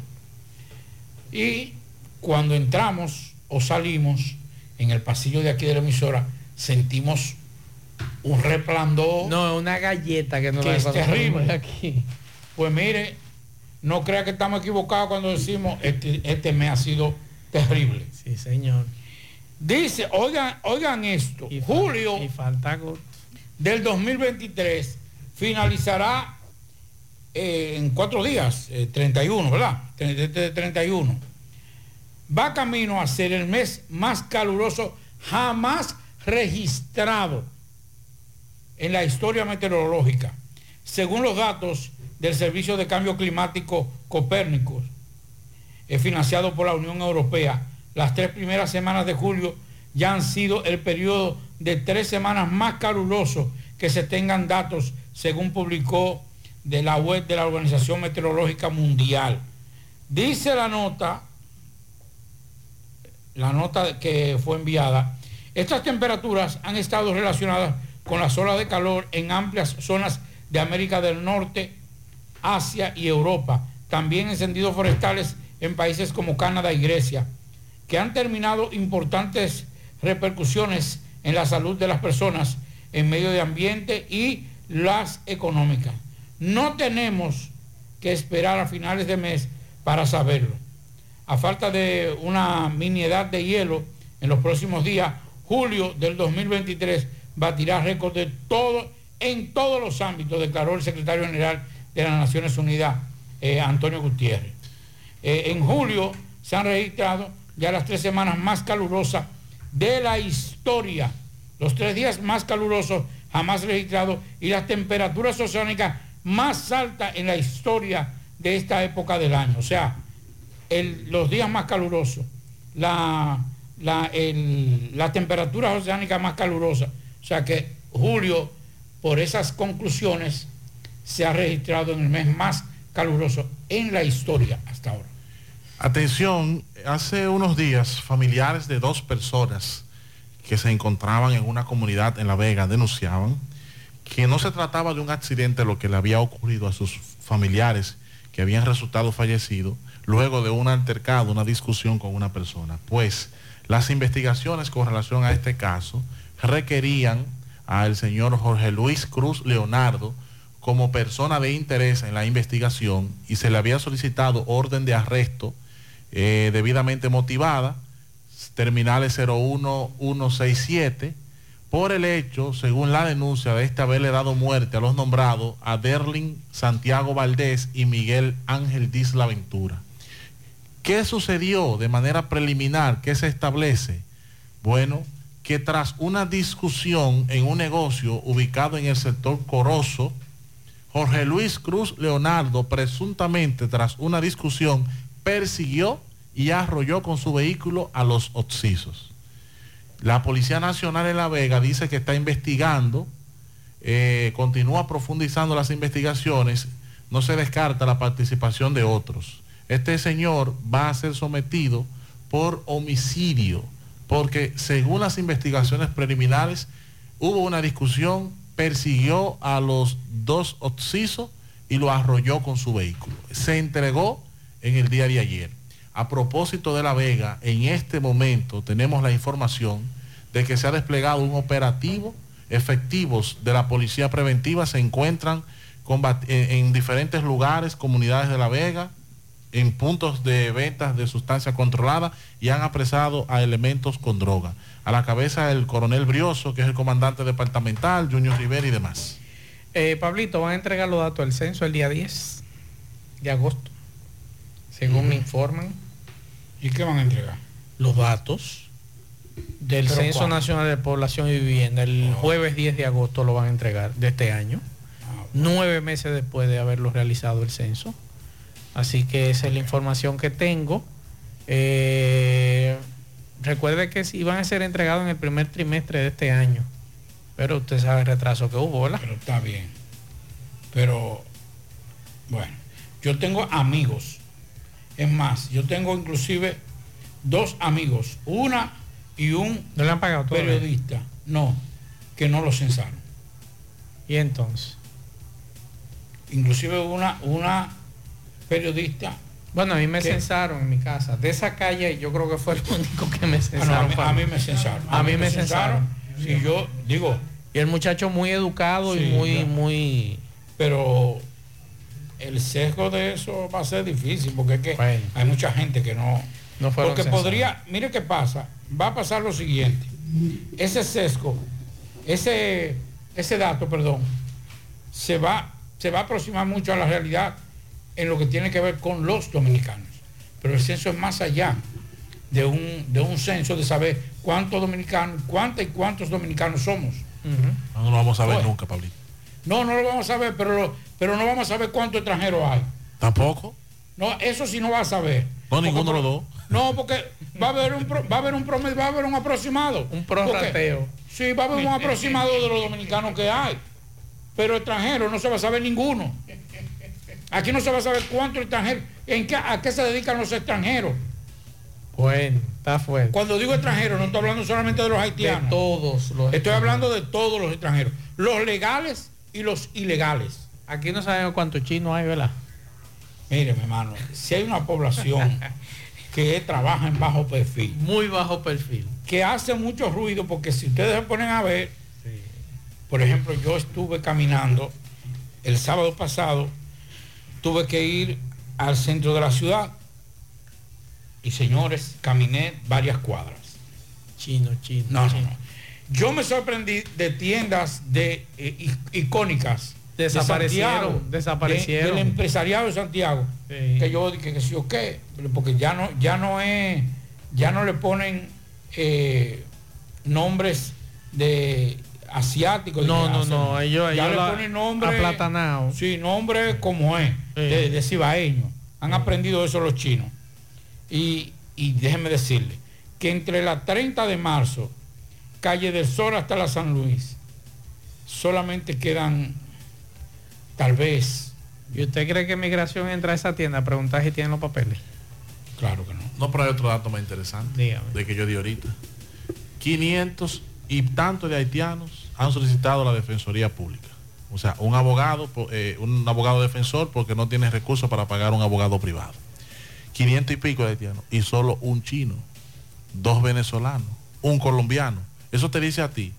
Y cuando entramos o salimos en el pasillo de aquí de la emisora, sentimos un resplandor. No, una galleta que nos que la es terrible. aquí. Pues mire, no crea que estamos equivocados cuando decimos este, este mes ha sido terrible. Sí, señor. Dice, oigan, oigan esto, julio del 2023 finalizará eh, en cuatro días, eh, 31, ¿verdad? Tre- de- de- 31. Va camino a ser el mes más caluroso jamás registrado en la historia meteorológica, según los datos del Servicio de Cambio Climático Copérnicos, eh, financiado por la Unión Europea. Las tres primeras semanas de julio ya han sido el periodo de tres semanas más caluroso que se tengan datos, según publicó de la web de la Organización Meteorológica Mundial. Dice la nota, la nota que fue enviada, Estas temperaturas han estado relacionadas con las olas de calor en amplias zonas de América del Norte, Asia y Europa. También encendidos forestales en países como Canadá y Grecia, que han terminado importantes repercusiones en la salud de las personas, en medio de ambiente y las económicas. No tenemos que esperar a finales de mes para saberlo. A falta de una mini edad de hielo en los próximos días, julio del 2023 batirá récord de en todos los ámbitos, declaró el secretario general de las Naciones Unidas, eh, Antonio Gutiérrez. Eh, en julio se han registrado ya las tres semanas más calurosas de la historia, los tres días más calurosos jamás registrados y las temperaturas oceánicas más altas en la historia de esta época del año. O sea, los días más calurosos, la, la, las temperaturas oceánicas más calurosas. O sea que julio, por esas conclusiones, se ha registrado en el mes más caluroso en la historia hasta ahora. Atención, hace unos días familiares de dos personas que se encontraban en una comunidad en La Vega denunciaban que no se trataba de un accidente lo que le había ocurrido a sus familiares que habían resultado fallecidos luego de un altercado, una discusión con una persona. Pues las investigaciones con relación a este caso requerían al señor Jorge Luis Cruz Leonardo como persona de interés en la investigación y se le había solicitado orden de arresto eh, debidamente motivada, terminales 01167, por el hecho, según la denuncia de este haberle dado muerte a los nombrados a Derlin Santiago Valdés y Miguel Ángel Disla Ventura. ¿Qué sucedió de manera preliminar? ¿Qué se establece? Bueno, que tras una discusión en un negocio ubicado en el sector Corozo, Jorge Luis Cruz Leonardo, presuntamente tras una discusión, persiguió y arrolló con su vehículo a los occisos. La Policía Nacional en La Vega dice que está investigando, eh, continúa profundizando las investigaciones, no se descarta la participación de otros. Este señor va a ser sometido por homicidio, porque según las investigaciones preliminares hubo una discusión, persiguió a los dos occisos y lo arrolló con su vehículo. Se entregó en el día de ayer. A propósito de La Vega, en este momento tenemos la información de que se ha desplegado un operativo. Efectivos de la Policía Preventiva se encuentran en, en diferentes lugares, comunidades de La Vega, en puntos de ventas de sustancia controlada y han apresado a elementos con droga. A la cabeza el coronel Brioso, que es el comandante departamental, Junior Rivera y demás. Eh, Pablito, van a entregar los datos del censo el día 10 de agosto, según me informan. ¿Y qué van a entregar? Los datos del ¿Pero Censo cuándo? Nacional de Población y Vivienda. El jueves 10 de agosto lo van a entregar de este año, nueve meses después de haberlo realizado el censo. Así que esa es la información que tengo. Eh, recuerde que si iban a ser entregados en el primer trimestre de este año. Pero usted sabe el retraso que hubo, ¿verdad? Pero está bien. Pero, bueno, yo tengo amigos. Es más, yo tengo inclusive dos amigos, una y un ¿No le han pagado todavía? periodista. No, que no lo censaron. ¿Y entonces? Inclusive una, una periodista. Bueno, a mí me censaron en mi casa. De esa calle yo creo que fue el único que me Ah, no, censaron. a, mí, para a mí me censaron. A mí me censaron. Si yo digo. Y el muchacho muy educado y Sí, muy, claro. muy. Pero el sesgo de eso va a ser difícil porque es que hay mucha gente que no. No fueron porque censados. podría, mire qué pasa, va a pasar lo siguiente. Ese sesgo, ese, ese dato, perdón, se va, se va a aproximar mucho a la realidad en lo que tiene que ver con los dominicanos. Pero el censo es más allá de un, de un censo de saber cuántos dominicanos, cuántas y cuántos dominicanos somos. No lo vamos a ver nunca, Pablito. No, no lo vamos a saber, pero, lo- pero no vamos a saber cuántos extranjeros hay. Tampoco. No, eso sí no va a saber. No, ninguno de los dos. No, porque va a haber un pro- va a haber un promedio, va a haber un aproximado. Un prorrateo. Sí, va a haber un aproximado de los dominicanos que hay. Pero extranjeros no se va a saber ninguno. Aquí no se va a saber cuántos extranjeros, en qué, a qué se dedican los extranjeros. Bueno, Está fuerte. Cuando digo extranjeros, no estoy hablando solamente de los haitianos. De todos los Estoy hablando de todos los extranjeros. Los legales y los ilegales. Aquí no sabemos cuántos chinos hay, ¿verdad? Mire, mi hermano, si hay una población que trabaja en bajo perfil. Muy bajo perfil. Que hace mucho ruido porque si ustedes se ponen a ver, por ejemplo, yo estuve caminando el sábado pasado, tuve que ir al centro de la ciudad y señores, caminé varias cuadras. Chino, chino. No, no, no. Yo me sorprendí de tiendas de eh, icónicas. de Desaparecieron, Santiago, desaparecieron. de- del empresariado de Santiago. Que yo dije que sí o qué, porque ya no, ya no es, ya no le ponen eh, nombres de asiáticos. No, no, hacen. no, ellos- ya ellos le ponen nombre aplatanado. Sí, nombre como es, de, de cibaeño. Han aprendido eso los chinos. Y, y déjenme decirle que entre la 30 de marzo, calle del Sol hasta la San Luis, solamente quedan tal vez. ¿Y usted cree que migración entra a esa tienda a preguntar si tienen los papeles? Claro que no. No, pero hay otro dato más interesante Dígame. de que yo di ahorita. 500 y tanto de haitianos han solicitado la Defensoría Pública. O sea, un abogado, eh, un abogado defensor porque no tiene recursos para pagar un abogado privado. 500 y pico de haitianos y solo un chino, dos venezolanos, un colombiano. Eso te dice a ti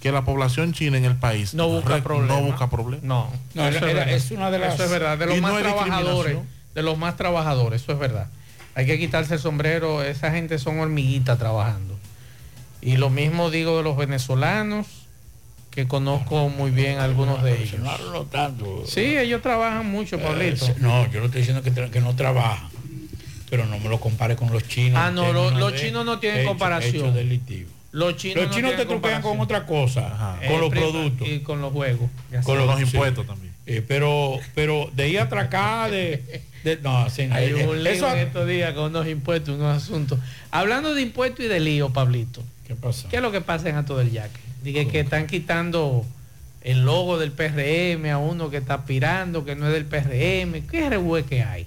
que la población china en el país No busca problemas. No busca problemas. No, No, eso, era- es una de las- Eso es verdad, de los Y más trabajadores, de los más trabajadores, eso es verdad. Hay que quitarse el sombrero, esa gente son hormiguitas trabajando. Y lo mismo digo de los venezolanos, que conozco muy bien algunos de ellos. No tanto. Sí, ellos trabajan mucho, Pablito. Eh, no, yo no estoy diciendo que, tra- que no trabajan, pero no me lo compare con los chinos. Ah, no, lo- los chinos no tienen hecho- comparación. hecho delictivo. Los chinos, Los no chinos te truquean con otra cosa, con los productos. Y con los juegos. Con los, Los sí. impuestos también. Eh, pero, pero de ir a atracar, de, de- no, sí, no, Hay eh, un lío eso- en estos días con unos impuestos, unos asuntos. Hablando de impuestos y de lío, Pablito. ¿Qué pasa? ¿Qué es lo que pasa en Alto del Yaque? Dije que están quitando el logo del PRM a uno que está aspirando, que no es del PRM. ¿Qué revuelve que hay?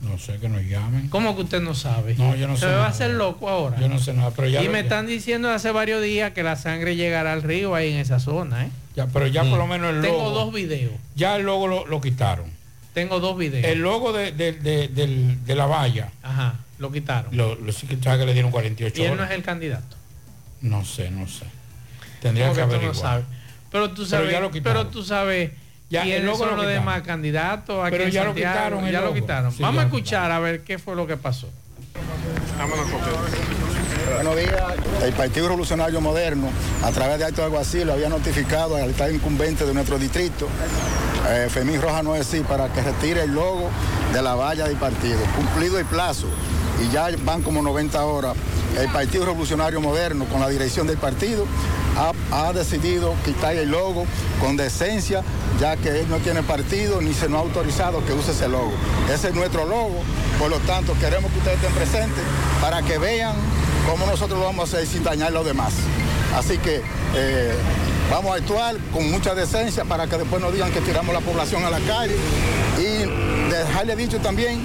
No sé que nos llamen. ¿Cómo que usted no sabe? No, yo no Se sé me va a hacer loco ahora. Yo no sé nada, pero ya y lo- me ya- están diciendo hace varios días que la sangre llegará al río ahí en esa zona, ¿eh? Ya, pero ya por lo menos el logo. Tengo dos videos. Ya el logo lo, lo quitaron. Tengo dos videos. El logo de, de- de- del- de la valla, Ajá, lo quitaron. lo, lo sí que le dieron 48 y él no es el candidato. No sé, no sé. Tendría ¿Cómo que que tú no averiguar. sabes? Pero tú Pero sabes, ya lo pero, tú sabes Ya, el quiénes logo son lo los quitaron. demás candidatos Pero ya lo Santiago? quitaron ya lo quitaron. Sí, Vamos ya a escuchar a ver qué fue lo que pasó. Buenos días. El Partido Revolucionario Moderno, a través de acto de alguacil, había notificado al Estado incumbente de nuestro distrito, eh, Femín Roja no es así, para que retire el logo de la valla del partido. Cumplido el plazo, y ya van como 90 horas, el Partido Revolucionario Moderno, con la dirección del partido, ha, ha decidido quitar el logo con decencia, ya que él no tiene partido ni se nos ha autorizado que use ese logo. Ese es nuestro logo, por lo tanto queremos que ustedes estén presentes para que vean cómo nosotros vamos a hacer sin dañar a los demás. Así que eh, vamos a actuar con mucha decencia para que después no digan que tiramos la población a la calle. Y dejarle dicho también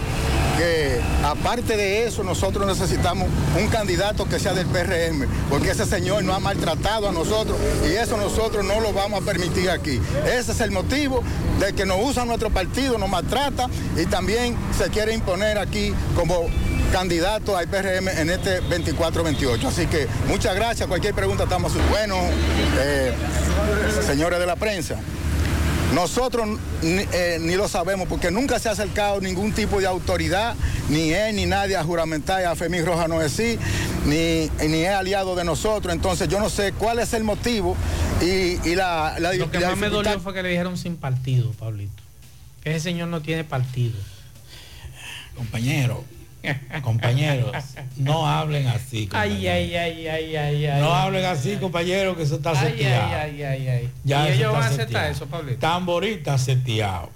que aparte de eso nosotros necesitamos un candidato que sea del PRM, porque ese señor nos ha maltratado a nosotros y eso nosotros no lo vamos a permitir aquí. Ese es el motivo de que nos usa nuestro partido, nos maltrata y también se quiere imponer aquí como candidato al PRM en este 24-28. Así que muchas gracias. Cualquier pregunta estamos. Bueno, eh, señores de la prensa. Nosotros ni, eh, ni lo sabemos porque nunca se ha acercado ningún tipo de autoridad, ni él ni nadie a juramentar a Femín Roja no es sí, ni, ni es aliado de nosotros. Entonces yo no sé cuál es el motivo y, y la, la, Lo que la más me dolió fue que le dijeron sin partido, Pablito. Que ese señor no tiene partido. Compañero, compañeros, no hablen así. Ay, ay, ay, ay, ay, ay. No hablen así, compañeros, que eso está seteado. ay, ay, ay, ay. Ya y eso ellos está van a aceptar seteado. eso, Pablito. Tamborí está seteado.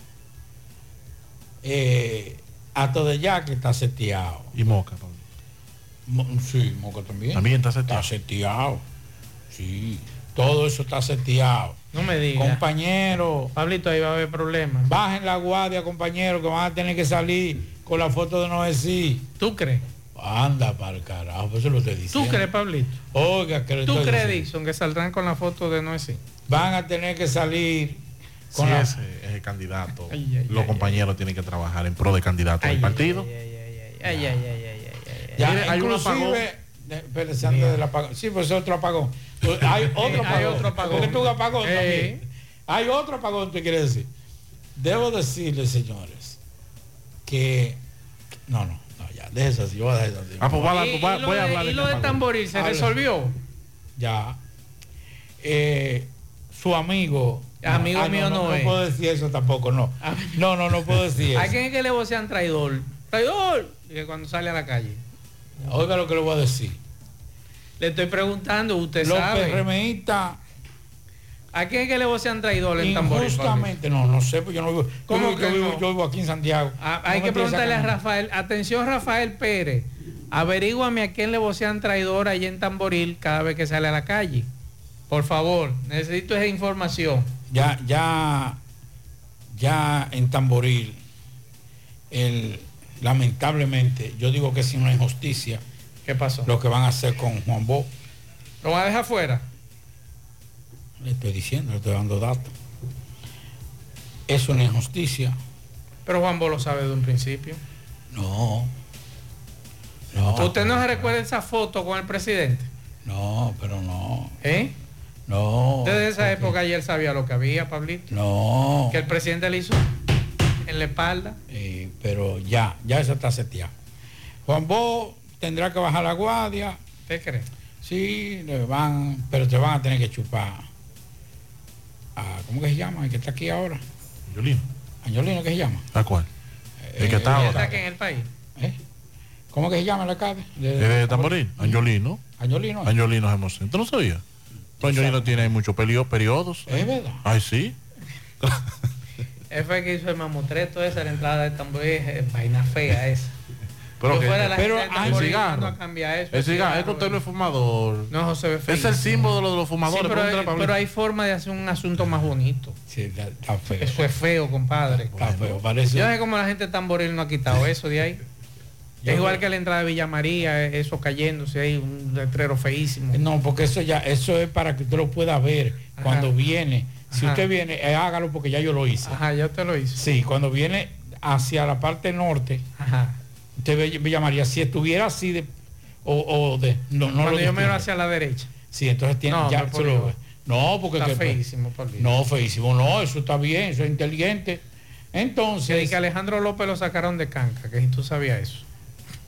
Eh, Ato de Yaque está seteado. Y Moca, Pablo. Mo- sí, Moca también. También está seteado. Está seteado. Sí, todo eso está seteado. No me digas. Compañero. Pablito, ahí va a haber problemas. Bajen la guardia, compañero, que van a tener que salir con la foto de no decir. ¿Tú crees? Anda para el carajo, pues eso lo estoy ¿Tú diciendo. crees, Pablito? Oiga, que le ¿Tú crees. Dixon, que saldrán con la foto de no es así? Van a tener que salir con la- ese es el candidato, los compañeros tienen que trabajar en pro de candidato del partido. Ay, ay, ay, ay, ay, ay. Ya, hay un apagón. inclusive, de- espérese, antes del apagón. Sí, pues es otro apagón. Pues Hay otro apagón. Hay otro apagón. Porque tú un apagón Eh. también. Hay otro apagón, te quiere decir. Debo decirles, señores, que... No, no, no, ya, de eso sí, yo voy a dejar así. Ah, pues va- ¿Y, va- y lo voy a de- hablar y de lo de. Tamboril se resolvió? Ya. Eh, su amigo... Amigo Ah, mío no no, es. puedo decir eso tampoco, no. No, no, no puedo decir ¿A eso. quién es que le vocean traidor? ¡Traidor! Y que cuando sale a la calle. Oiga lo que le voy a decir. Le estoy preguntando, usted Los sabe. PRMistas ¿A quién es que le vocean traidor en Tamboril? Injustamente, no, no sé, pues yo no vivo. ¿Cómo yo, que yo vivo, yo vivo aquí en Santiago. Ah, hay que preguntarle a Rafael. Atención, Rafael Pérez. Averíguame a quién le vocean traidor allí en Tamboril cada vez que sale a la calle. Por favor, necesito esa información. Ya, ya, ya en Tamboril, el, lamentablemente, yo digo que es una injusticia. ¿Qué pasó? Lo que van a hacer con Juan Bo. ¿Lo van a dejar fuera? Le estoy diciendo, le estoy dando datos. Es una injusticia. Pero Juan Bo lo sabe de un principio. No. No. ¿Usted no se recuerda esa foto con el presidente? No, pero no. ¿Eh? No. Desde esa época ya él sabía lo que había, Pablito. No. Que el presidente le hizo en la espalda. Eh, pero ya, ya eso está seteado. Juan Bo tendrá que bajar la guardia. ¿Usted cree? Sí, le van, pero te van a tener que chupar. A- ¿Cómo que se llama? El que está aquí ahora. Angiolino. Angiolino, ¿qué se llama? ¿A cuál? El que Eh, está ¿Está ahora. aquí en el país? ¿Cómo que se llama el alcalde? ¿Es de Tamboril? Angiolino. Angiolino. Angiolino Gemosén. ¿Tú no sabías? Pero Angiolino tiene muchos perio- periodos. Es verdad. Ay, sí. Él fue el que hizo el mamotreto esa, la entrada de Tamboril, es vaina fea esa. Pero que- fuera la pero gente del el Tamboril, cigarro. no cambia eso. El cigarro, es que usted no es fumador. No, José Es el símbolo de los fumadores. Sí, pero, hay, Pablito. pero hay forma de hacer un asunto más bonito. Sí, está, está feo. Eso es feo, compadre. Está feo, parece. Yo sé cómo la gente Tamboril no ha quitado eso de ahí. Es igual que la entrada de Villa María, eso cayéndose ahí, un letrero feísimo. No, porque eso ya, eso es para que usted lo pueda ver Ajá. cuando viene. Si Ajá. usted viene, eh, hágalo porque ya yo lo hice. Ajá, ya usted lo hizo. Sí, cuando viene hacia la parte norte, Ajá. Usted Villa María, si estuviera así de o, o de no, no Cuando lo yo miro hacia la derecha. Sí, entonces tiene No, ya no, por lo porque Está que- feísimo, por Dios. No, feísimo, no, eso está bien, eso es inteligente. Que, Entonces, que Alejandro López lo sacaron de canca, que si tú sabías eso.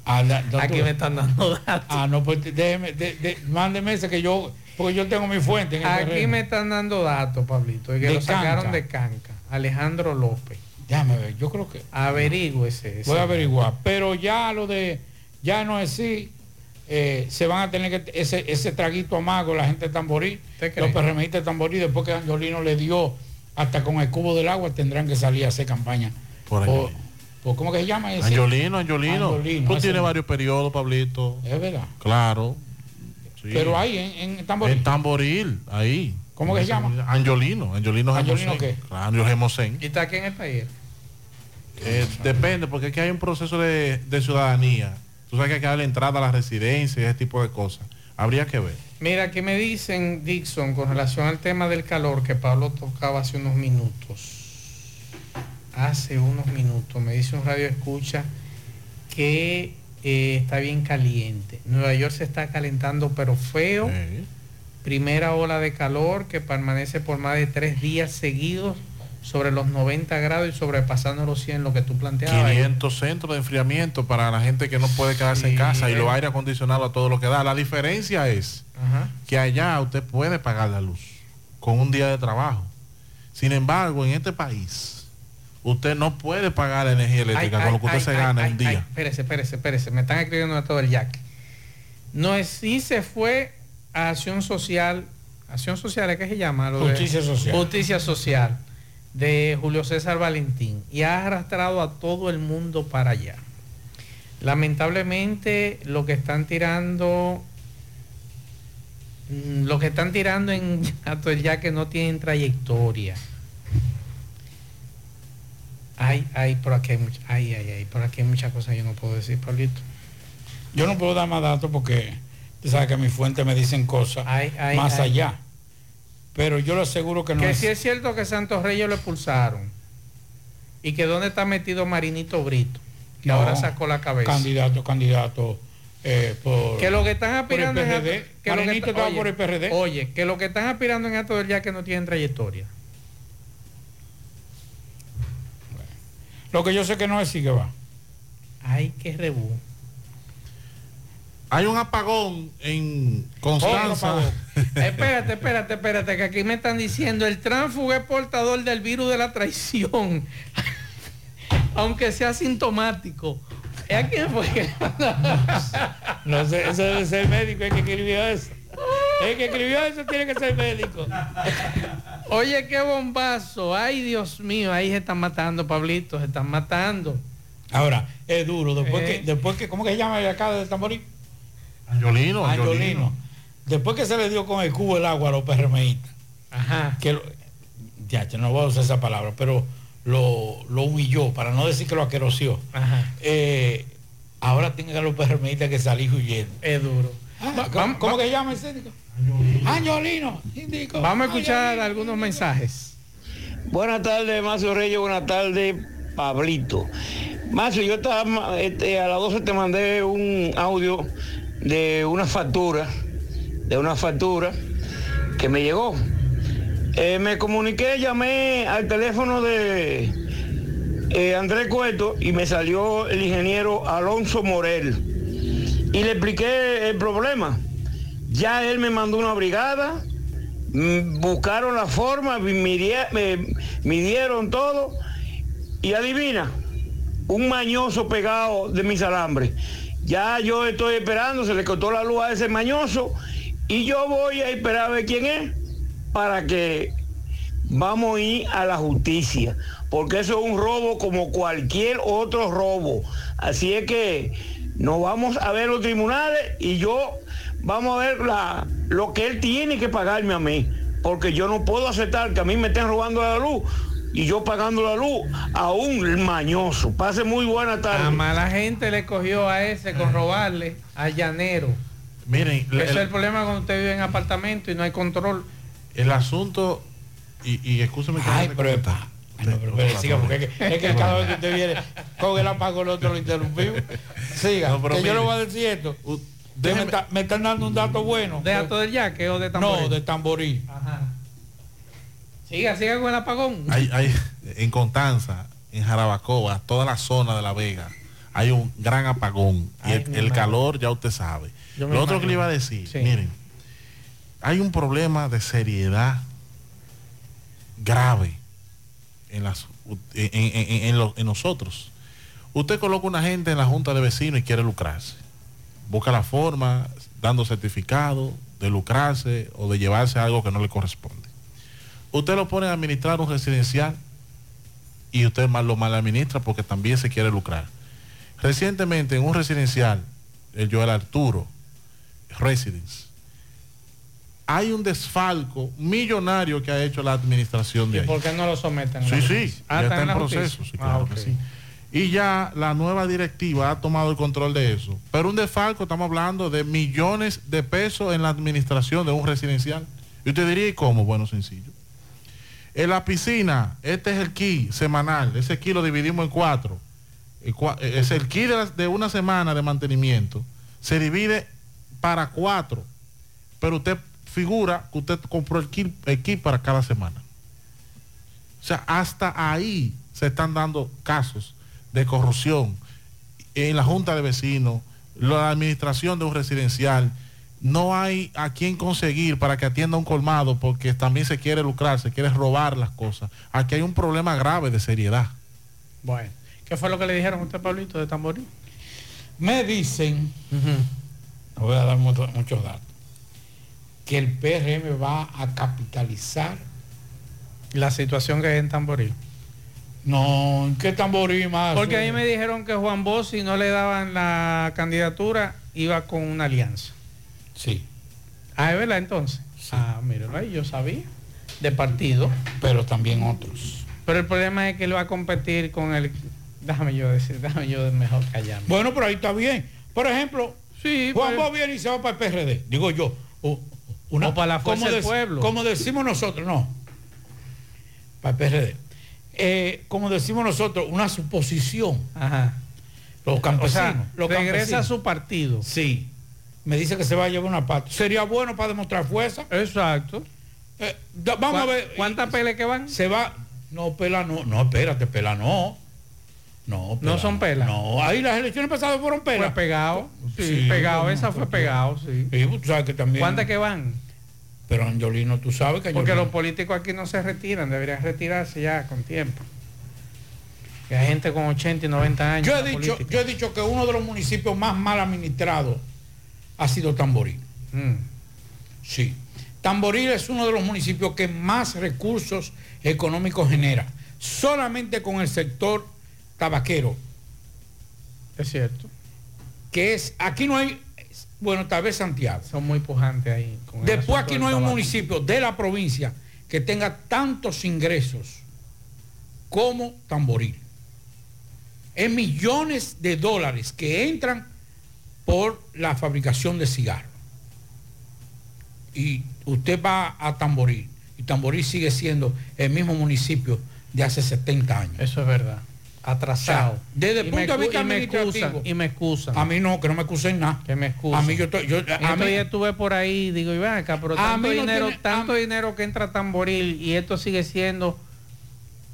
Ah, la- no, Aquí tú- me están dando datos. Ah, no, pues déjeme, de- de- mándeme ese que yo, porque yo tengo mi fuente en el Aquí terreno. me están dando datos, Pablito, y que De lo sacaron canca. de canca. Alejandro López. Déjame ver, yo creo que Averígüese. ese. voy a averiguar. Pero ya lo de, ya no es así, eh, se van a tener que, ese, ese traguito amargo, la gente de Tamborí, los PRMistas de Tamborí, después que Angiolino le dio hasta con el cubo del agua, tendrán que salir a hacer campaña. Por por- ¿Cómo que se llama ese? Angiolino, Angiolino. Angiolino, Tú tienes varios periodos, Pablito. Es verdad. Claro. Sí. Pero ahí en, en Tamborí. En Tamboril, ahí. ¿Cómo que se llama? Angiolino. Angiolino ¿Angiolino Gemosén. qué? Claro, Gemosén. ¿Y está aquí en el país? Eh, depende, porque aquí hay un proceso de, de ciudadanía. Tú sabes que hay que darle entrada a la residencia y ese tipo de cosas. Habría que ver. Mira, aquí me dicen, Dixon, con relación al tema del calor que Pablo tocaba hace unos minutos. Hace unos minutos, me dice un radio escucha que eh, está bien caliente. Nueva York se está calentando, pero feo. Primera ola de calor que permanece por más de tres días seguidos sobre los 90 grados y sobrepasando los 100, lo que tú planteabas. 500 centros de enfriamiento para la gente que no puede quedarse en casa y eh. los aire acondicionados a todo lo que da. La diferencia es Ajá. que allá usted puede pagar la luz con un día de trabajo. Sin embargo, en este país, usted no puede pagar la energía eléctrica Ay, con lo que usted ay, se gana en un día. espérese, espérese, espérese. Me están escribiendo de todo el jack. No es si se fue a acción social, acción social, ¿es que se llama? Lo de- Justicia social. Justicia social de Julio César Valentín y ha arrastrado a todo el mundo para allá. Lamentablemente lo que están tirando mm, lo que están tirando en el Yaque no tienen trayectoria. Ay, ay, por aquí hay mucha, ay, ay, ay, por aquí hay muchas cosas que yo no puedo decir, Pablito. Yo no puedo dar más datos porque tú sabes que mis fuentes me dicen cosas ay, más ay. allá. Pero yo le aseguro que no que es. si es cierto que Santos Reyes lo expulsaron y que dónde está metido Marinito Brito, que No, ahora sacó la cabeza. Candidato, candidato eh, por. Que lo que están por el aspirando en PRD. que lo que Marinito está- estaba oye, por el PRD. Oye, que lo que están aspirando en acto del ya que no tienen trayectoria. Lo que yo sé que no es sí que va. Ay, qué rebú. Hay un apagón en Constanza. Otro espérate, espérate, espérate, que aquí me están diciendo el tránsfugo es portador del virus de la traición, aunque sea sintomático. ¿Es a quién fue que- No sé, eso debe ser médico el que escribió eso. El que escribió eso tiene que ser médico. Oye, qué bombazo. Ay, Dios mío, ahí se están matando, Pablito, se están matando. Ahora, es duro. Después Eh. que, después que, ¿cómo que se llama el acá de Tamborí? Angiolino, Angiolino. Angiolino. Después que se le dio con el cubo el agua a los PRMistas. Ajá. Que lo- ya, yo no voy a usar esa palabra, pero lo, lo humilló, para no decir que lo aqueroció. Ajá. Eh, ahora tienen a los PRMistas que salir huyendo. Es duro. Ah, ¿Cómo, cómo que llama el síndico? Angiolino. Síndico. Vamos a escuchar algunos mensajes. Buenas tardes, Macio Reyes. Buenas tardes, Pablito. Macio, yo estaba, este, a las 12 te mandé un audio de una factura, de una factura que me llegó. Eh, me comuniqué, llamé al teléfono de eh, Andrés Cueto y me salió el ingeniero Alonso Morel. Y le expliqué el problema. Ya él me mandó una brigada, mm, buscaron la forma, midieron todo y adivina, un mañoso pegado de mis alambres. Ya yo estoy esperando, se le cortó la luz a ese mañoso y yo voy a esperar a ver quién es para que vamos a ir a la justicia, porque eso es un robo como cualquier otro robo. Así es que nos vamos a ver los tribunales y yo vamos a ver la, lo que él tiene que pagarme a mí, porque yo no puedo aceptar que a mí me estén robando la luz y yo pagando la luz a un mañoso. Pase muy buena tarde. A mala gente le cogió a ese con robarle al llanero. Miren, Ese el- es el problema cuando usted vive en apartamento y no hay control. El asunto, y, y escúcheme que Ay, pero, cometa. Ay, no, pero, pero siga, porque es que, es que cada vez que usted viene con el apagón el otro lo interrumpimos. Siga, No, pero que yo le voy a decir esto. Me, está- me están dando un dato bueno. ¿De acto del yaque o de tamborí? No, de tamborí. Ajá. Siga, siga con el apagón. Hay, hay, en Constanza, en Jarabacoa, toda la zona de La Vega, hay un gran apagón. Y el, calor ya usted sabe. Yo Lo otro que le iba a decir, Sí. miren, hay un problema de seriedad grave en, las, en, en- en- en lo- en nosotros. Usted coloca una gente en la junta de vecinos y quiere lucrarse. Busca la forma, dando certificado de lucrarse o de llevarse algo que no le corresponde. Usted lo pone a administrar un residencial y usted mal lo mal administra porque también se quiere lucrar. Recientemente en un residencial, el Joel Arturo Residence, hay un desfalco millonario que ha hecho la administración de ¿Y ahí. por qué no lo someten? Sí, sí? Ah, ya está en proceso, sí, Ah, claro ok. que sí. Y ya la nueva directiva ha tomado el control de eso. Pero un desfalco, estamos hablando de millones de pesos en la administración de un residencial. Y usted diría, ¿y cómo? Bueno, sencillo. En la piscina, este es el key semanal. Ese key lo dividimos en cuatro. Cua- Es el key de, una semana de mantenimiento. Se divide para cuatro. Pero usted figura que usted compró el kit, el kit para cada semana. O sea, hasta ahí se están dando casos de corrupción en la junta de vecinos, la administración de un residencial. No hay a quien conseguir para que atienda un colmado porque también se quiere lucrar, se quiere robar las cosas. Aquí hay un problema grave de seriedad. Bueno, ¿qué fue lo que le dijeron a usted, Pablito, de tamborí? Me dicen, no voy a dar mucho- muchos datos, que el PRM va a capitalizar. La situación que hay en Tamboril. No, ¿qué tamborí más? Porque a mí me dijeron que Juan Bosch, si no le daban la candidatura, iba con una alianza. Sí. Ah, ¿es verdad entonces? Ah, míralo ahí, yo sabía. De partido. Pero también otros. Pero el problema es que él va a competir con el... Déjame yo decir, déjame yo mejor callarme. Bueno, pero ahí está bien. Por ejemplo, Sí, Juan Bosch viene y se va para el PRD, digo yo. o- una, O para la Fuerza del Pueblo. Como decimos nosotros, no. Para el PRD. Eh, como decimos nosotros, una suposición. Ajá. Los campesinos. O sea, los regresa campesinos. a su partido. Sí. Me dice que se va a llevar una pata. Sería bueno para demostrar fuerza. Exacto. Eh, da- vamos a ver. ¿Cuántas pelas que van? Se va. No, pela no. No, espérate, pela no. No, No son pelas. No, ahí las elecciones pasadas fueron pelas. Fue pegado. Sí, pegado. no, Esa no, fue pegado, sí. Tú sabes que también. ¿Cuántas que van? Pero Angelino, tú sabes que Porque los políticos aquí no se retiran, deberían retirarse ya con tiempo. Que hay gente con 80 y 90 años. Yo he, dicho, política. yo he dicho que uno de los municipios más mal administrados ha sido Tamboril. Mm. Sí. Tamboril es uno de los municipios que más recursos económicos genera. Solamente con el sector tabaquero. Es cierto. Que es, aquí no hay, bueno, tal vez Santiago. Son muy pujantes ahí. con Después aquí no hay un tabaco. municipio de la provincia que tenga tantos ingresos como Tamboril. Es millones de dólares que entran por la fabricación de cigarros. Y usted va a Tamboril y Tamboril sigue siendo el mismo municipio de hace 70 años. Eso es verdad. Atrasado. O sea, desde el punto de vista y me excusan, y me excusan. A mí no, que no me excusen nada. Que me excusan. A mí yo estoy, yo, a mí, días estuve por ahí, digo, y ven acá, pero tanto no dinero, tiene- tanto dinero que entra a Tamboril y esto sigue siendo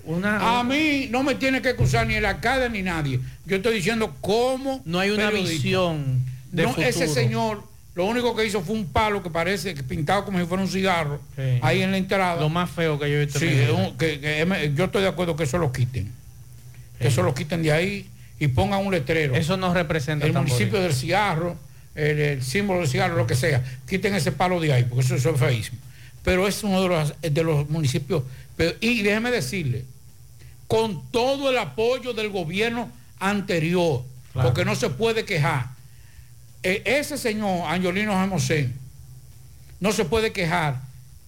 una A mí no me tiene que acusar ni el alcalde ni nadie. Yo estoy diciendo cómo. no hay una periodista. visión de No, futuro. ese señor, lo único que hizo fue un palo que parece que pintado como si fuera un cigarro, Sí. ahí en la entrada. lo más feo que yo he visto. Sí, un- que- que yo estoy de acuerdo que eso lo quiten. Que Eso lo quiten de ahí y pongan un letrero. Eso no representa el municipio del cigarro, el, el símbolo del cigarro, lo que sea. Quiten ese palo de ahí, porque eso, eso es feísimo. Pero es uno de los, de los municipios. Pero- y déjeme decirle, con todo el apoyo del gobierno anterior, Claro. porque no se puede quejar. Eh, ese señor, Angelino Jamosén, no se puede quejar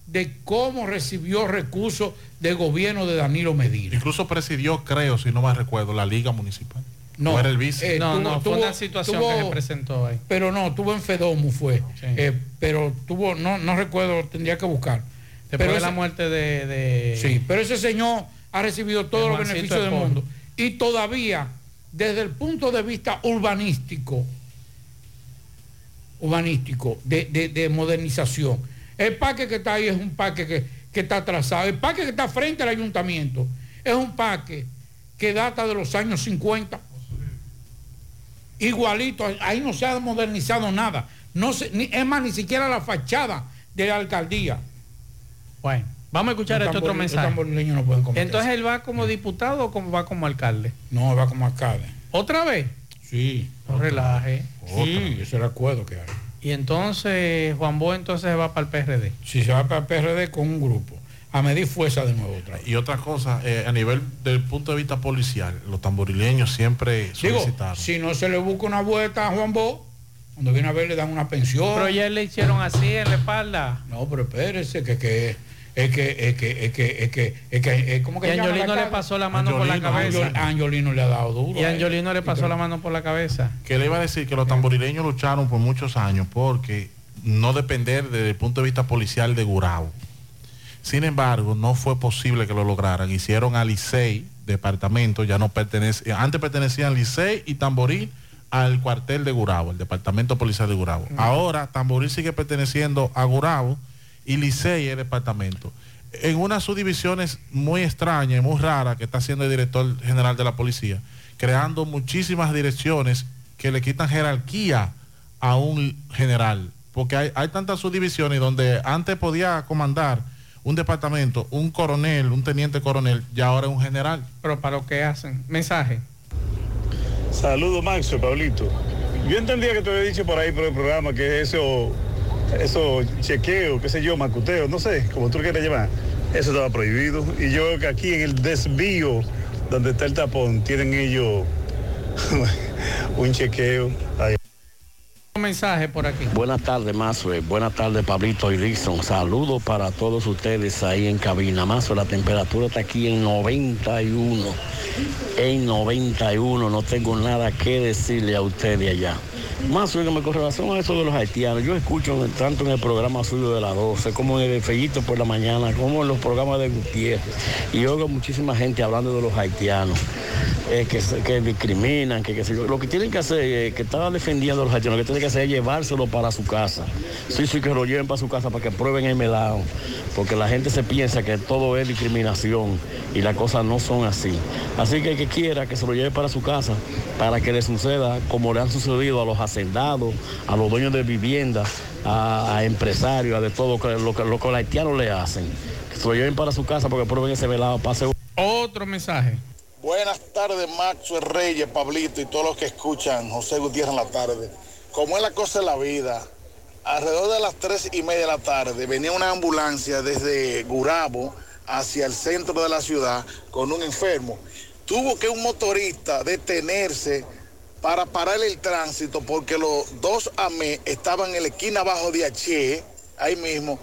de cómo recibió recursos del gobierno de Danilo Medina. Incluso presidió, creo, si no me recuerdo, la liga municipal. No, ¿O era el vice? eh, no, tuvo- no, fue tuvo- una situación tuvo- que se presentó ahí. pero no, tuvo en Fedomu fue. Eh, pero tuvo, no, no recuerdo, tendría que buscar. Después pero de la muerte de, de- Sí, pero ese señor ha recibido todos los beneficios del mundo. Y todavía, desde el punto de vista urbanístico, urbanístico, de, de- de modernización, el parque que está ahí es un parque que, que está atrasado. El parque que está frente al ayuntamiento es un parque que data de los años 50. Igualito, ahí no se ha modernizado nada. No se, ni, es más, ni siquiera la fachada de la alcaldía. Bueno, vamos a escuchar Los este otro tambor- mensaje. no pueden Entonces él va como diputado o como va como alcalde. No, va como alcalde. ¿Otra vez? Sí. No relaje. Sí, ese era el acuerdo que hay. Y entonces Juan Bo entonces va para el PRD. Si se va para el PRD con un grupo, a medir fuerza de nuevo otra vez. Y otra cosa, eh, a nivel del punto de vista policial, los tamborileños siempre Digo, solicitaron. si no se le busca una vuelta a Juan Bo, cuando viene a ver le dan una pensión. Pero ya le hicieron así en la espalda. No, pero espérese, que, que es que, es que, es que, es que, es que, es como que Y Angiolino le pasó la mano por la cabeza. Angiol- Angiolino le ha dado duro. Y él. Angiolino le pasó la mano por la cabeza. Que le iba a decir que los tamborileños lucharon por muchos años porque no depender desde el punto de vista policial de Gurabo. Sin embargo, no fue posible que lo lograran. Hicieron a Licey, departamento, ya no pertenece, antes pertenecían Licey y Tamboril al cuartel de Gurabo, el departamento policial de Gurabo. Ahora Tamboril sigue perteneciendo a Gurabo y Licey es departamento. En unas subdivisiones muy extrañas y muy raras que está haciendo el director general de la policía, creando muchísimas direcciones que le quitan jerarquía a un general. Porque hay, hay tantas subdivisiones donde antes podía comandar un departamento, un coronel, un teniente coronel, y ahora es un general. Pero para lo que hacen. Mensaje. Saludos, Maxo, Pablito. Yo entendía que te había dicho por ahí por el programa que eso, eso chequeo, qué sé yo, macuteo, no sé, como tú quieras llamar, eso estaba prohibido. Y yo veo que aquí en el desvío, donde está el tapón, tienen ellos un chequeo. Ahí. Mensaje por aquí. Buenas tardes, Mazue. Buenas tardes, Pablito y Dixon. Saludos para todos ustedes ahí en cabina. Mazue, la temperatura está aquí en 91. En 91. No tengo nada que decirle a ustedes allá. Más oiga, con relación a eso de los haitianos, yo escucho tanto en el programa suyo de las 12, como en el de Fellito por la mañana, como en los programas de Gutiérrez, y oigo muchísima gente hablando de los haitianos, eh, que, que discriminan, que, yo. lo que tienen que hacer, eh, que están defendiendo a los haitianos, que tienen que hacer es llevárselo para su casa. Sí, sí, que lo lleven para su casa para que prueben el melao, porque la gente se piensa que todo es discriminación y las cosas no son así. Así que el que quiera que se lo lleve para su casa, para que le suceda como le han sucedido a los hacendados, a los dueños de viviendas, a, a empresarios, a de todo lo que, lo que los haitianos le hacen. Que se lo lleven para su casa porque prueben ese velado, pase Otro mensaje. Buenas tardes, Maxo Reyes, Pablito y todos los que escuchan José Gutiérrez en la tarde. Como es la cosa de la vida, alrededor de las tres y media de la tarde venía una ambulancia desde Gurabo hacia el centro de la ciudad con un enfermo. Tuvo que un motorista detenerse para parar el tránsito porque los dos AME estaban en la esquina abajo de H, ahí mismo,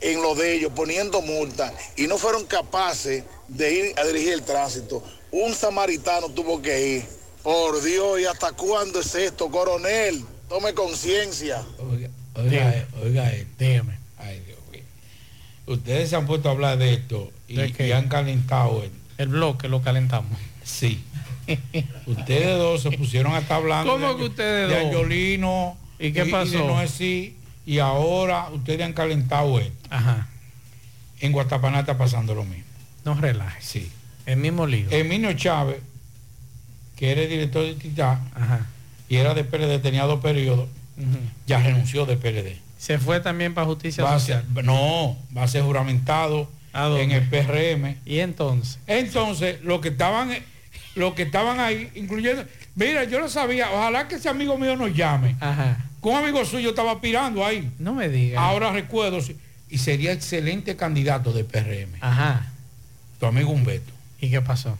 en lo de ellos, poniendo multa y no fueron capaces de ir a dirigir el tránsito. Un samaritano tuvo que ir. Por Dios, ¿y hasta cuándo es esto, coronel? Tome conciencia. Oiga, eh, oiga, eh, dígame. Ay, Dios mío. Ustedes se han puesto a hablar de esto y, y han calentado el, el bloque, lo calentamos. Sí. ustedes dos se pusieron a estar hablando ¿Cómo de, que ustedes de dos? Angiolino ¿Y qué pasó? de Noé sí, y ahora ustedes han calentado esto. Ajá. En Guatapaná está pasando lo mismo. No relaje. Sí. El mismo lío. Emilio Chávez, que era el director de Titá, Ajá. Y era de PLD, tenía dos periodos, ya renunció de PLD. Se fue también para justicia Va social. ser- no, va a ser juramentado en el PRM. Y entonces. Entonces, los que estaban, los que estaban ahí, incluyendo, mira, yo no sabía, ojalá que ese amigo mío nos llame. Ajá. Un amigo suyo estaba aspirando ahí. No me digas. Ahora recuerdo, y sería excelente candidato de PRM. Ajá. Tu amigo Humberto. ¿Y qué pasó?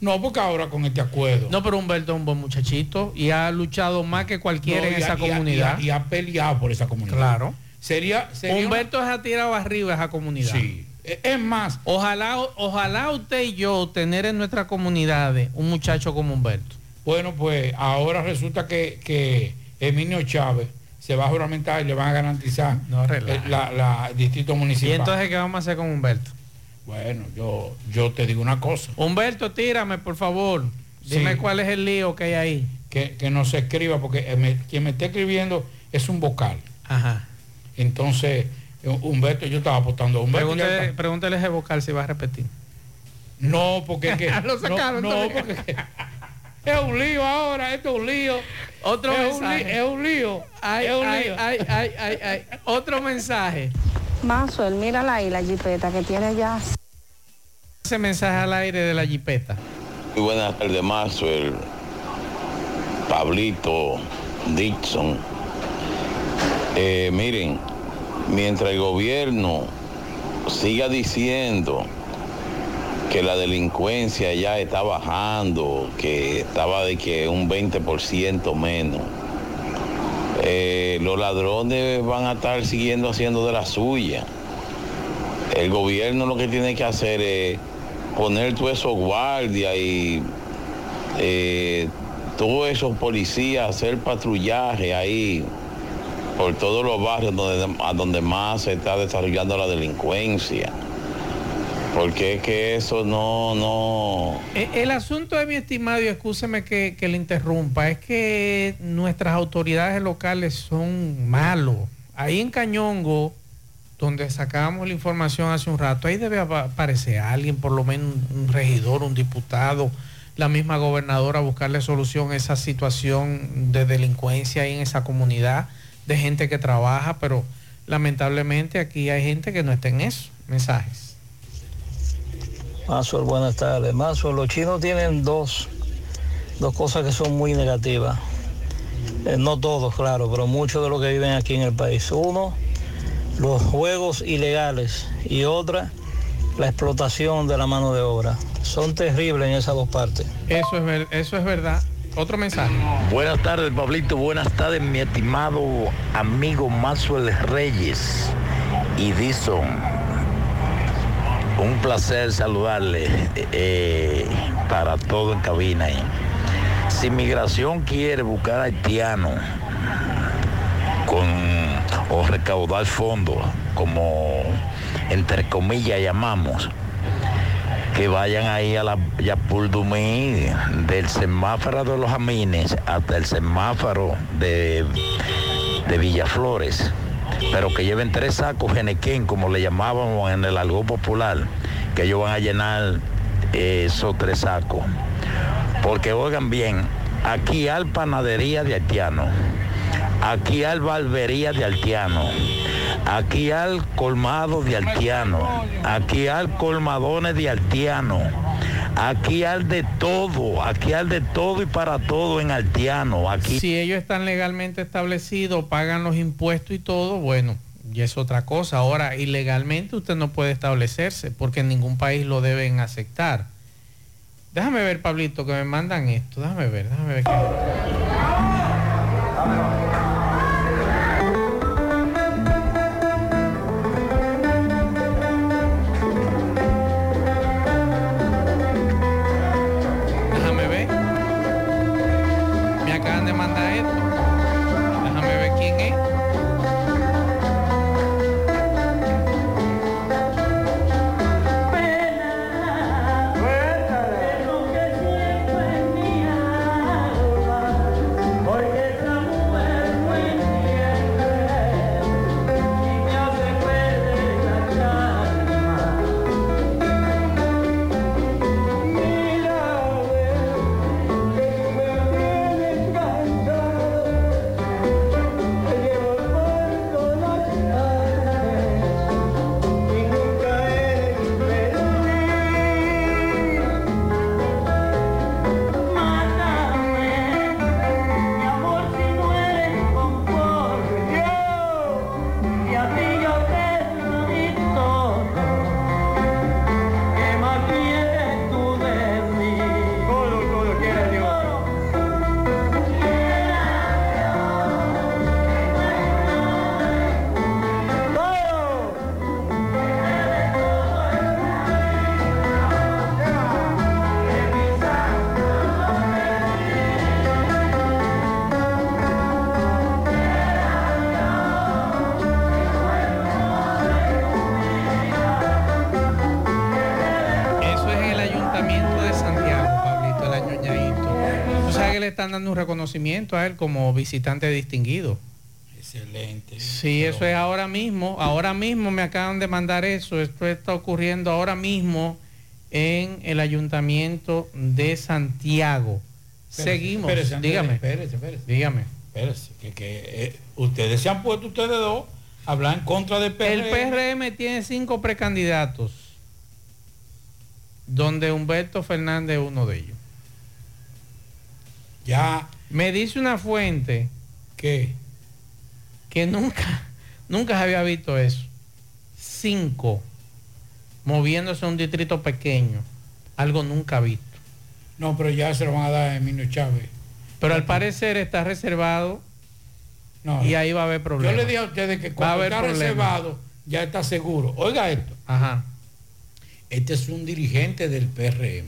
No, porque ahora con este acuerdo. No, pero Humberto es un buen muchachito y ha luchado más que cualquiera No, en esa ha- comunidad. Y ha, y ha peleado por esa comunidad. Claro. Sería, sería Humberto se ha tirado arriba esa comunidad. Sí. E- Es más, Ojalá, ojalá usted y yo tener en nuestras comunidades un muchacho como Humberto. bueno, pues ahora resulta que, que Emilio Chávez se va a juramentar y le van a garantizar No, el relaja. la, distrito municipal. ¿Y entonces qué vamos a hacer con Humberto? Bueno, yo, yo te digo una cosa, Humberto, tírame, por favor. Dime Sí. cuál es el lío que hay ahí. que, que no se escriba, porque eh, me- quien me está escribiendo es un vocal. Ajá. Entonces, eh, Humberto, yo estaba apostando a Humberto. Pregúntale, pregúntale ese vocal si va a repetir. No, porque es que. Lo sacaron no, porque es un lío ahora, esto es un lío. Otro es un, lío, es un lío. Ay, es un ay, lío. ay, ay, ay, ay. Otro mensaje. Maxwell, mírala ahí, la jipeta que tiene ya. Ese mensaje al aire de la jipeta. Muy buenas tardes, Maxwell, Pablito, Dixon. Eh, miren, mientras el gobierno siga diciendo que la delincuencia ya está bajando, que estaba de que un 20% menos, eh, los ladrones van a estar siguiendo haciendo de la suya. El gobierno lo que tiene que hacer es poner todos esos guardias y eh, todos esos policías, hacer patrullaje ahí por todos los barrios a donde más se está desarrollando la delincuencia. Porque es que eso no, no, Eh, El asunto de mi estimado, y excúseme que, que le interrumpa, es que nuestras autoridades locales son malos. Ahí en Cañongo, donde sacábamos la información hace un rato, ahí debe apa- aparecer alguien, por lo menos un regidor, un diputado, la misma gobernadora, buscarle solución a esa situación de delincuencia ahí en esa comunidad, de gente que trabaja, pero lamentablemente aquí hay gente que no está en eso. Mensajes. Maxwell, buenas tardes. Maxwell, los chinos tienen dos, dos cosas que son muy negativas. Eh, no todos, claro, pero muchos de los que viven aquí en el país. Uno, los juegos ilegales y otra, la explotación de la mano de obra. Son terribles en esas dos partes. Eso es, ver- eso es verdad. Otro mensaje. Buenas tardes, Pablito. Buenas tardes, mi estimado amigo Maxwell Reyes y Dison. Un placer saludarle eh, para todo en cabina. Si migración quiere buscar haitianos con o recaudar fondos, como entre comillas llamamos, que vayan ahí a la Yapurdumí, del semáforo de los Amines hasta el semáforo de, de Villaflores, pero que lleven tres sacos genequén, como le llamábamos en el algo popular, que ellos van a llenar eh, esos tres sacos. Porque oigan bien, aquí hay panadería de haitiano, aquí hay barbería de haitiano, aquí hay colmado de haitiano, aquí hay colmadones de haitiano, aquí hay de todo, aquí hay de todo y para todo en haitiano. Aquí Si ellos están legalmente establecidos, pagan los impuestos y todo, bueno, y es otra cosa. Ahora, ilegalmente usted no puede establecerse porque en ningún país lo deben aceptar. Déjame ver, Pablito, que me mandan esto. Déjame ver, déjame ver. Reconocimiento a él como visitante distinguido. Excelente. Sí, eso es ahora mismo. Ahora mismo me acaban de mandar eso. Esto está ocurriendo ahora mismo en el ayuntamiento de Santiago. Espérese, Seguimos. espérese, dígame. espérese, espérese. Dígame. Espérese, que, que, eh, ustedes se han puesto ustedes dos a hablar en contra del PRM. El PRM tiene cinco precandidatos, donde Humberto Fernández es uno de ellos. Ya. Me dice una fuente que que nunca, nunca se había visto eso. Cinco moviéndose a un distrito pequeño. Algo nunca visto. No, pero ya se lo van a dar a Emilio Chávez. Pero al parecer está reservado No, y ahí va a haber Yo problemas. le dije a ustedes que cuando está problemas. reservado ya está seguro. Oiga esto. Ajá. Este es un dirigente del PRM.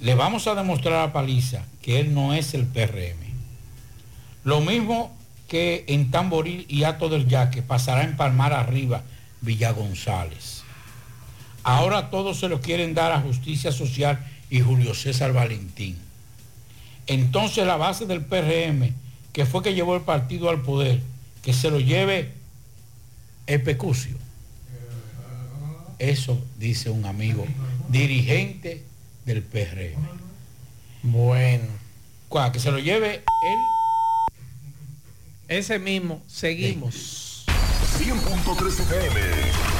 Le vamos a demostrar a Paliza que él no es el PRM. Lo mismo que en Tamboril y Ato del Yaque pasará en Palmar Arriba, Villa González. Ahora todos se lo quieren dar a Justicia Social y Julio César Valentín. Entonces la base del PRM, que fue que llevó el partido al poder, que se lo lleve el. Eso dice un amigo dirigente del PRM. Bueno. ¿Cuál? Que se lo lleve él. Ese mismo. Seguimos. 100.3 FM.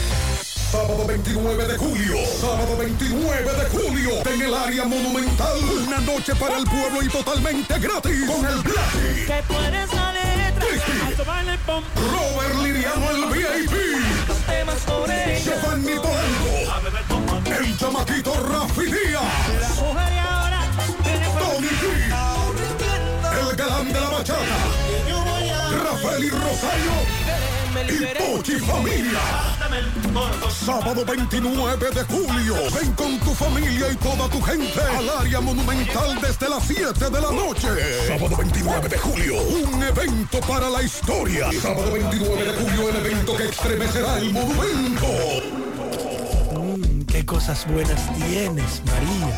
Sábado 29 de julio. Sábado 29 de julio. En el área monumental. Una noche para el pueblo y totalmente gratis. Con el Black. Que tú eres la letra. Robert Liriano el VIP. Los temas por ella. Giovanni como El chamaquito Rafi Díaz. Tony G. El galán de la bachata. Rafael y Rosario. Y Pochi Familia. Sábado 29 de julio. Ven con tu familia y toda tu gente al área monumental desde las 7 de la noche. Sábado 29 de julio. Un evento para la historia. Sábado 29 de julio, el evento que estremecerá el monumento. Mm, qué cosas buenas tienes, María.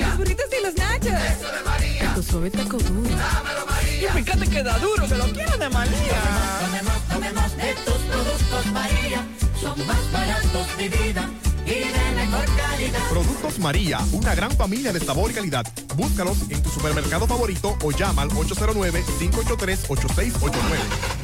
Los burritos y los nachos. Eso de María. Tu suave taco duro. Dámelo, María. Y fíjate que da duro, que lo quiero de María. Tomemos, tomemos de tus productos María. Son más baratos de vida y de mejor calidad. Productos María, una gran familia de sabor y calidad. Búscalos en tu supermercado favorito o llama al 809-583-8689.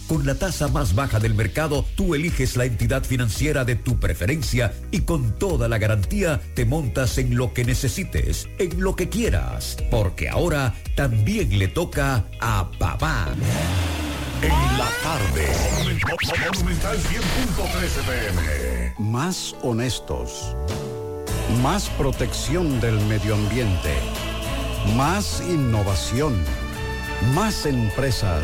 Con la tasa más baja del mercado, tú eliges la entidad financiera de tu preferencia y con toda la garantía te montas en lo que necesites, en lo que quieras, porque ahora también le toca a papá. En la tarde. Monumental 100.13 pm. Más honestos. Más protección del medio ambiente. Más innovación. Más empresas.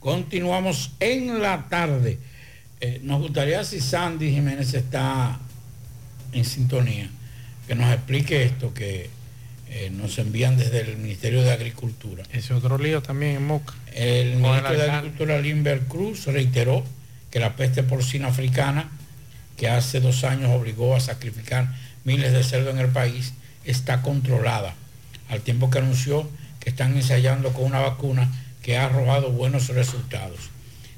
Continuamos en la tarde. Eh, nos gustaría si Sandy Jiménez está en sintonía, que nos explique esto que eh, nos envían desde el Ministerio de Agricultura. Ese otro lío también en Moca. El Con ministro el de. Agricultura, Limber Cruz, reiteró que la peste porcina africana, que hace dos años obligó a sacrificar miles de cerdos en el país, está controlada, al tiempo que anunció que están ensayando con una vacuna que ha arrojado buenos resultados.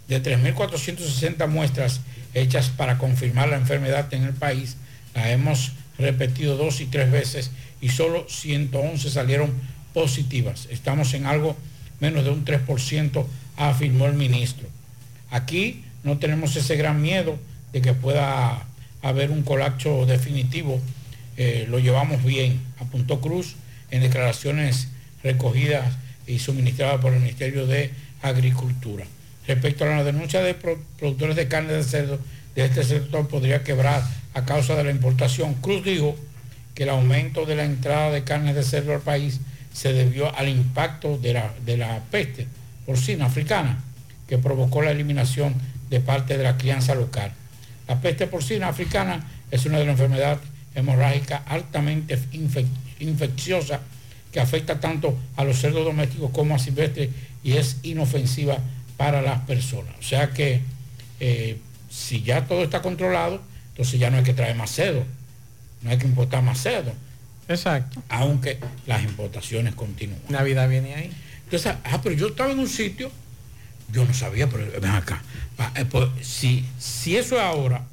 De 3.460 muestras hechas para confirmar la enfermedad en el país, la hemos repetido dos y tres veces y solo 111 salieron positivas. Estamos en algo menos de un 3%, afirmó el ministro. Aquí no tenemos ese gran miedo de que pueda haber un colapso definitivo. Eh, lo llevamos bien, apuntó Cruz en declaraciones recogidas y suministradas por el Ministerio de Agricultura. Respecto a la denuncia de pro- productores de carne de cerdo, de este sector podría quebrar a causa de la importación. Cruz dijo que el aumento de la entrada de carne de cerdo al país se debió al impacto de la, de la peste porcina africana que provocó la eliminación de parte de la crianza local. La peste porcina africana es una de las enfermedades hemorrágicas altamente infe- infecciosa que afecta tanto a los cerdos domésticos como a silvestres y es inofensiva para las personas. O sea que eh, si ya todo está controlado, entonces ya no hay que traer más cerdo, no hay que importar más cerdo. Exacto. Aunque las importaciones continúan. Navidad viene ahí. Entonces, ah, pero yo estaba en un sitio, yo no sabía, pero ven acá. Ah, eh, pues, si, si eso es ahora,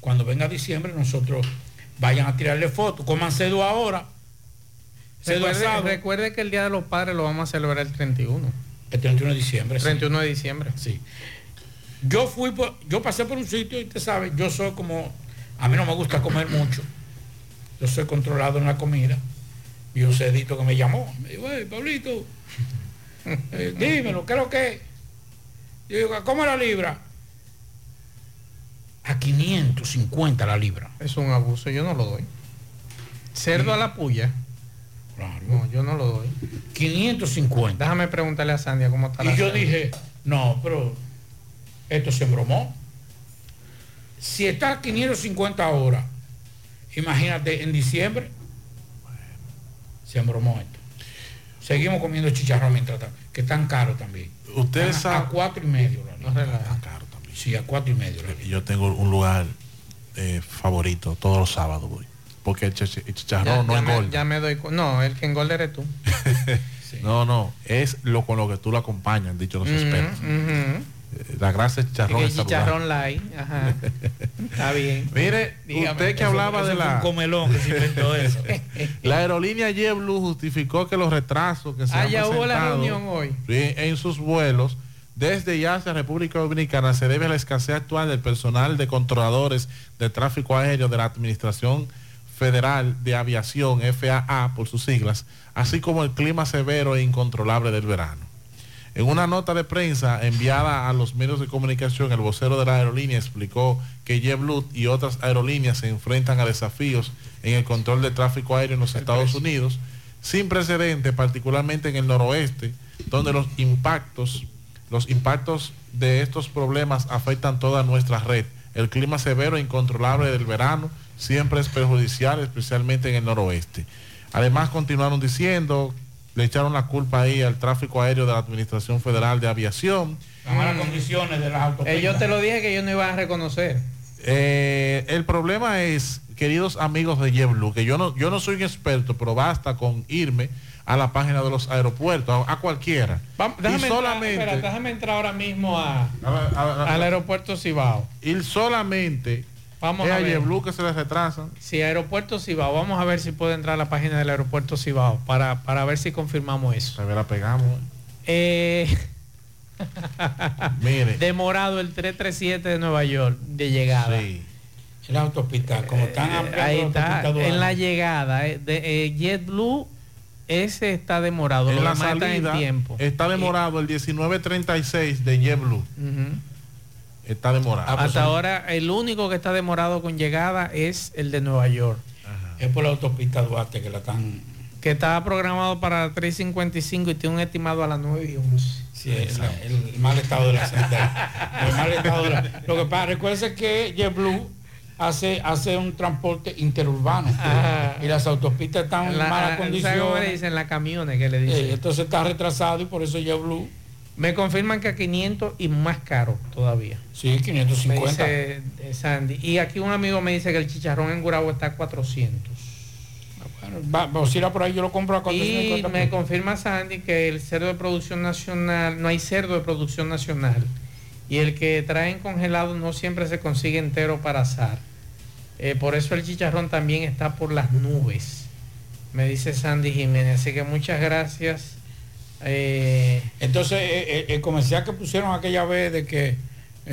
cuando venga diciembre, nosotros vayan a tirarle fotos, coman cedo ahora. Recuerde, que el Día de los Padres lo vamos a celebrar el 31. El 31 de diciembre. sí. 31 de diciembre. Sí. Yo fui por, yo pasé por un sitio y usted sabe, yo soy como, a mí no me gusta comer mucho. Yo soy controlado en la comida. Y un cedito que me llamó, me dijo, hey, Pablito, eh, dímelo, ¿qué es lo que? Yo digo, ¿cómo es la libra? A 550 la libra. Es un abuso, yo no lo doy. Cerdo a la puya. No, yo no lo doy. 550. Déjame preguntarle a Sandia cómo está la Y yo dije, no, pero esto se embromó. Si está a 550 ahora, imagínate en diciembre, se embromó esto. Seguimos comiendo chicharrón mientras tanto, que están caros también. Ustedes Están a, cuatro y medio. la libra. Sí, a cuatro y medio. Yo tengo un lugar eh, favorito, todos los sábados voy. Porque el, Ya, chicharrón no ya me, engorda. ya me doy No, el que engorda eres tú. No, no, es lo con lo que tú lo acompañas, han dicho los expertos. Eh, La grasa de chicharrón El es chicharrón light. Ajá. Está bien. Mire, Dígame. usted que Eso- hablaba eso de la... un comelón que se inventó eso. la aerolínea JetBlue justificó que los retrasos que se Ah, han ya hubo la presentado reunión hoy. sí, en sus vuelos desde ya hacia República Dominicana se debe a la escasez actual del personal de controladores de tráfico aéreo de la Administración Federal de Aviación, FAA por sus siglas, así como el clima severo e incontrolable del verano. En una nota de prensa enviada a los medios de comunicación, el vocero de la aerolínea explicó que JetBlue y otras aerolíneas se enfrentan a desafíos en el control de tráfico aéreo en los Estados Unidos, sin precedente, particularmente en el noroeste, donde los impactos, los impactos de estos problemas afectan toda nuestra red. El clima severo e incontrolable del verano siempre es perjudicial, especialmente en el noroeste. Además, continuaron diciendo, le echaron la culpa ahí al tráfico aéreo de la Administración Federal de Aviación. Las malas condiciones de las autopistas. Eh, yo te lo dije que yo no iba a reconocer. Eh, el problema es, queridos amigos de JetBlue, que yo no, yo no soy un experto, pero basta con irme a la página de los aeropuertos, a, a cualquiera. Vamos, y déjame, entrar, solamente, espera, déjame entrar ahora mismo a, a- a- al aeropuerto Cibao. ir solamente Vamos es a ver. JetBlue que se les retrasan. Sí, aeropuerto Cibao. Vamos a ver si puede entrar a la página del aeropuerto Cibao para, para ver si confirmamos eso. A ver, la pegamos. Eh, Mire. demorado el 337 de Nueva York de llegada. Sí. El autohospital, como están ampliando Ahí la está, autopista en la llegada eh, de eh, JetBlue, ese está demorado. En lo la demás está salida en tiempo. está demorado el 1936 de JetBlue. Ujú. Está demorado. Ah, pues Hasta ahora el único que está demorado con llegada es el de Nueva York. Es por la autopista Duarte que la están... Que estaba programado para 3.55 y tiene un estimado a las 9 y 11. Sí, el, el mal estado de la del- el mal estado de la- Lo que pasa, recuerde que JetBlue hace, hace un transporte interurbano Ajá. y las autopistas están en La- malas ¿sabe cómo le condiciones. dicen la camiones que le dicen? Eh, entonces está retrasado y por eso JetBlue. Me confirman que a 500 y más caro todavía. Sí, Me 550. dice eh, Sandy. Y aquí un amigo me dice que el chicharrón en Gurabo está a 400. Bueno, va, va, por ahí yo lo compro a Y 450 me confirma Sandy que el cerdo de producción nacional, no hay cerdo de producción nacional. Y el que traen congelado no siempre se consigue entero para asar. Eh, por eso el chicharrón también está por las nubes. Me dice Sandy Jiménez. Así que muchas gracias. Eh, Entonces, eh, eh, el comercial que pusieron aquella vez de que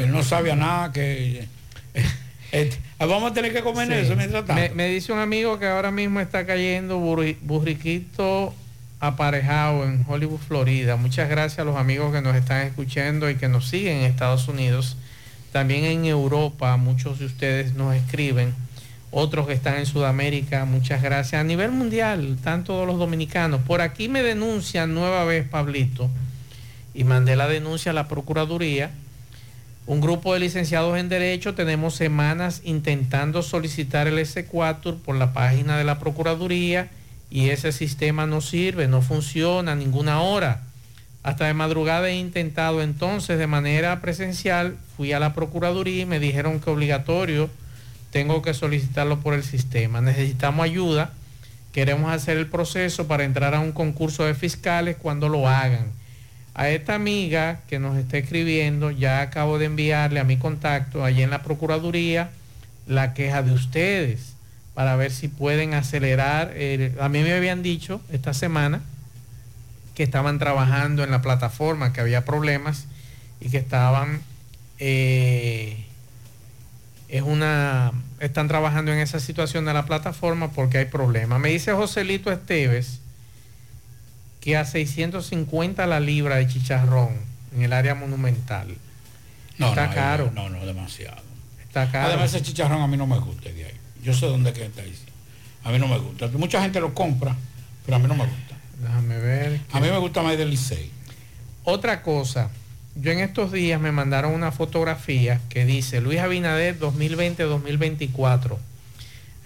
no sabía nada, que vamos a tener que comer Sí. eso mientras tanto. Me, me dice un amigo que ahora mismo está cayendo burri- burriquito aparejado en Hollywood, Florida. Muchas gracias a los amigos que nos están escuchando y que nos siguen en Estados Unidos. También en Europa, muchos de ustedes nos escriben. Otros que están en Sudamérica, muchas gracias. A nivel mundial, están todos los dominicanos. Por aquí me denuncian nueva vez, Pablito, y mandé la denuncia a la Procuraduría. Un grupo de licenciados en Derecho tenemos semanas intentando solicitar el S4 por la página de la Procuraduría y ese sistema no sirve, no funciona ninguna hora. Hasta de madrugada he intentado entonces de manera presencial, fui a la Procuraduría y me dijeron que obligatorio tengo que solicitarlo por el sistema. Necesitamos ayuda, queremos hacer el proceso para entrar a un concurso de fiscales cuando lo hagan. A esta amiga que nos está escribiendo, ya acabo de enviarle a mi contacto allí en la Procuraduría la queja de ustedes para ver si pueden acelerar. el- a mí me habían dicho esta semana que estaban trabajando en la plataforma, que había problemas y que estaban, eh, es una, están trabajando en esa situación de la plataforma porque hay problemas. Me dice Joselito Esteves que a 650 la libra de chicharrón en el área monumental. No, está no, caro. No, no, demasiado. Está caro. Además, ese chicharrón a mí no me gusta de ahí. Yo sé dónde que está ahí. A mí no me gusta. Mucha gente lo compra, pero a mí no me gusta. Déjame ver. A mí me gusta más del Licey. Otra cosa, yo en estos días me mandaron una fotografía que dice Luis Abinader 2020-2024.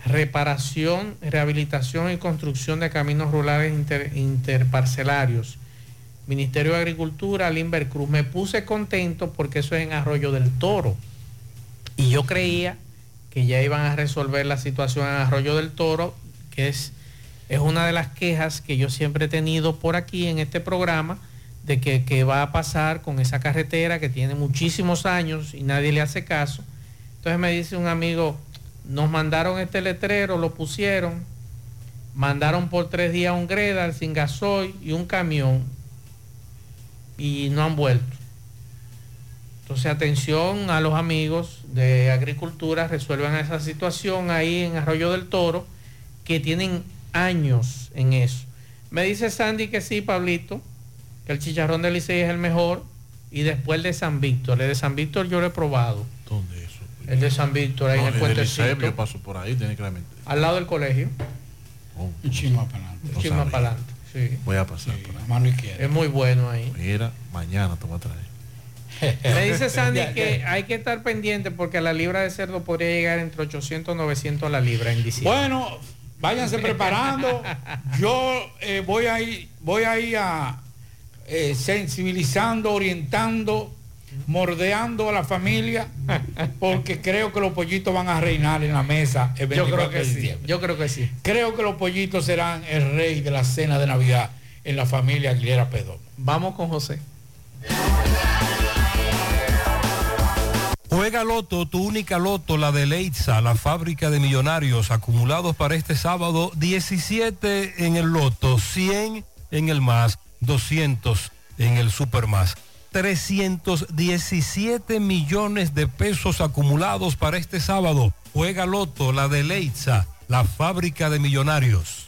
Reparación, rehabilitación y construcción de caminos rurales inter- interparcelarios. Ministerio de Agricultura, Limber Cruz. Me puse contento porque eso es en Arroyo del Toro. Y yo creía que ya iban a resolver la situación en Arroyo del Toro, que es, es una de las quejas que yo siempre he tenido por aquí en este programa, de que, va a pasar con esa carretera que tiene muchísimos años y nadie le hace caso. Entonces me dice un amigo, nos mandaron este letrero, lo pusieron, mandaron por tres días un Gredal sin gasoil y un camión y no han vuelto. Entonces, atención a los amigos de agricultura, resuelvan esa situación ahí en Arroyo del Toro, que tienen años en eso. Me dice Sandy que sí, Pablito, que el chicharrón de Licey es el mejor, y después el de San Víctor. El de San Víctor yo lo he probado. ¿Dónde eso? El de San Víctor, ahí No, en el puentecito. Yo paso por ahí, tiene que la mente. Al lado del colegio. Un chisme para adelante. Un chisme para adelante. Sí. Voy a pasar por ahí. Mano izquierda. Es muy bueno ahí. Mira, mañana te voy a traer. Me dice Sandy que hay que estar pendiente porque la libra de cerdo podría llegar entre 800 y 900 la libra en diciembre. Bueno, váyanse preparando. Yo eh, voy a ir, voy a ir a eh, sensibilizando, orientando, mordeando a la familia, porque creo que los pollitos van a reinar en la mesa el Yo 24 creo que de sí. Yo creo que sí. Creo que los pollitos serán el rey de la cena de Navidad en la familia Aguilera Pedón. Vamos con José. Juega Loto, tu única Loto, la de Leitza, la fábrica de millonarios, acumulados para este sábado, 17 en el Loto, 100 en el más, 200 en el Super más. 317 millones de pesos acumulados para este sábado. Juega Loto, la de Leitza, la fábrica de millonarios.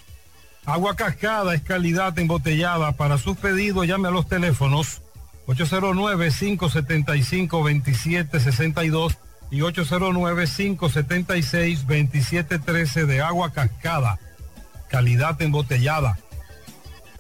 Agua Cascada es calidad embotellada. Para sus pedidos llame a los teléfonos 809-575-2762 y 809-576-2713 de Agua Cascada. Calidad embotellada.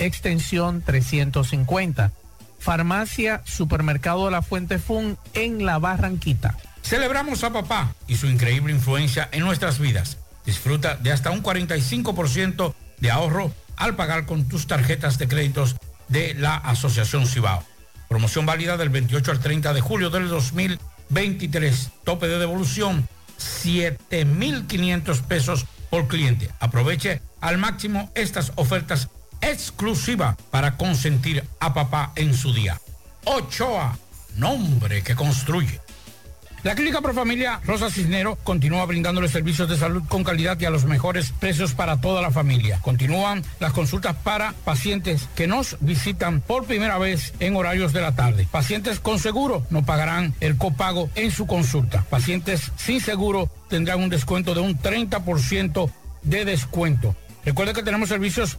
extensión 350. Farmacia Supermercado La Fuente Fun en La Barranquita. Celebramos a papá y su increíble influencia en nuestras vidas. Disfruta de hasta un 45% de ahorro al pagar con tus tarjetas de créditos de la Asociación Cibao. Promoción válida del 28 al 30 de julio del 2023. Tope de devolución 7.500 pesos por cliente. Aproveche al máximo estas ofertas exclusivas para consentir a papá en su día. Ochoa, nombre que construye. La Clínica Profamilia Rosa Cisnero continúa brindándole servicios de salud con calidad y a los mejores precios para toda la familia. Continúan las consultas para pacientes que nos visitan por primera vez en horarios de la tarde. Pacientes con seguro no pagarán el copago en su consulta. Pacientes sin seguro tendrán un descuento de un 30% de descuento. Recuerde que tenemos servicios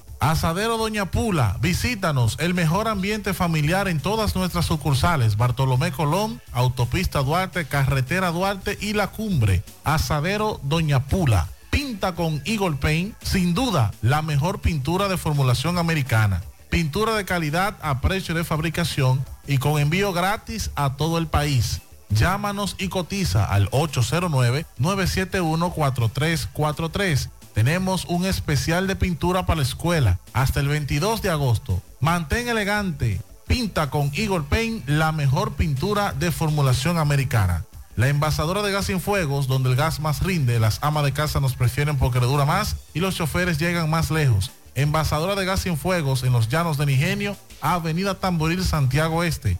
Asadero Doña Pula, visítanos, el mejor ambiente familiar en todas nuestras sucursales, Bartolomé Colón, Autopista Duarte, Carretera Duarte y La Cumbre. Asadero Doña Pula, pinta con Eagle Paint, sin duda, la mejor pintura de formulación americana. Pintura de calidad a precio de fabricación y con envío gratis a todo el país. Llámanos y cotiza al 809-971-4343. Tenemos un especial de pintura para la escuela hasta el 22 de agosto. Mantén elegante. Pinta con Eagle Paint la mejor pintura de formulación americana. La envasadora de gas sin fuegos, donde el gas más rinde, las amas de casa nos prefieren porque le dura más y los choferes llegan más lejos. Envasadora de gas sin fuegos en los llanos de Nigenio, Avenida Tamboril, Santiago Este.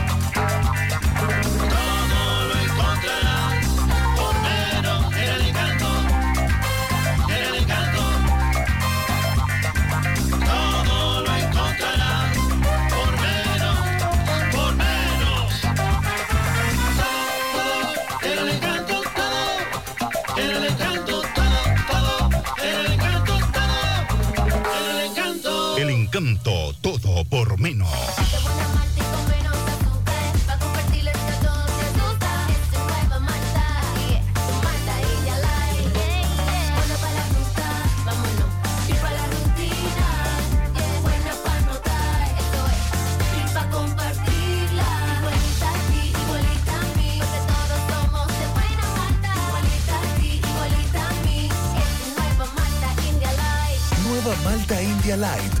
Todo por menos. Malta India Light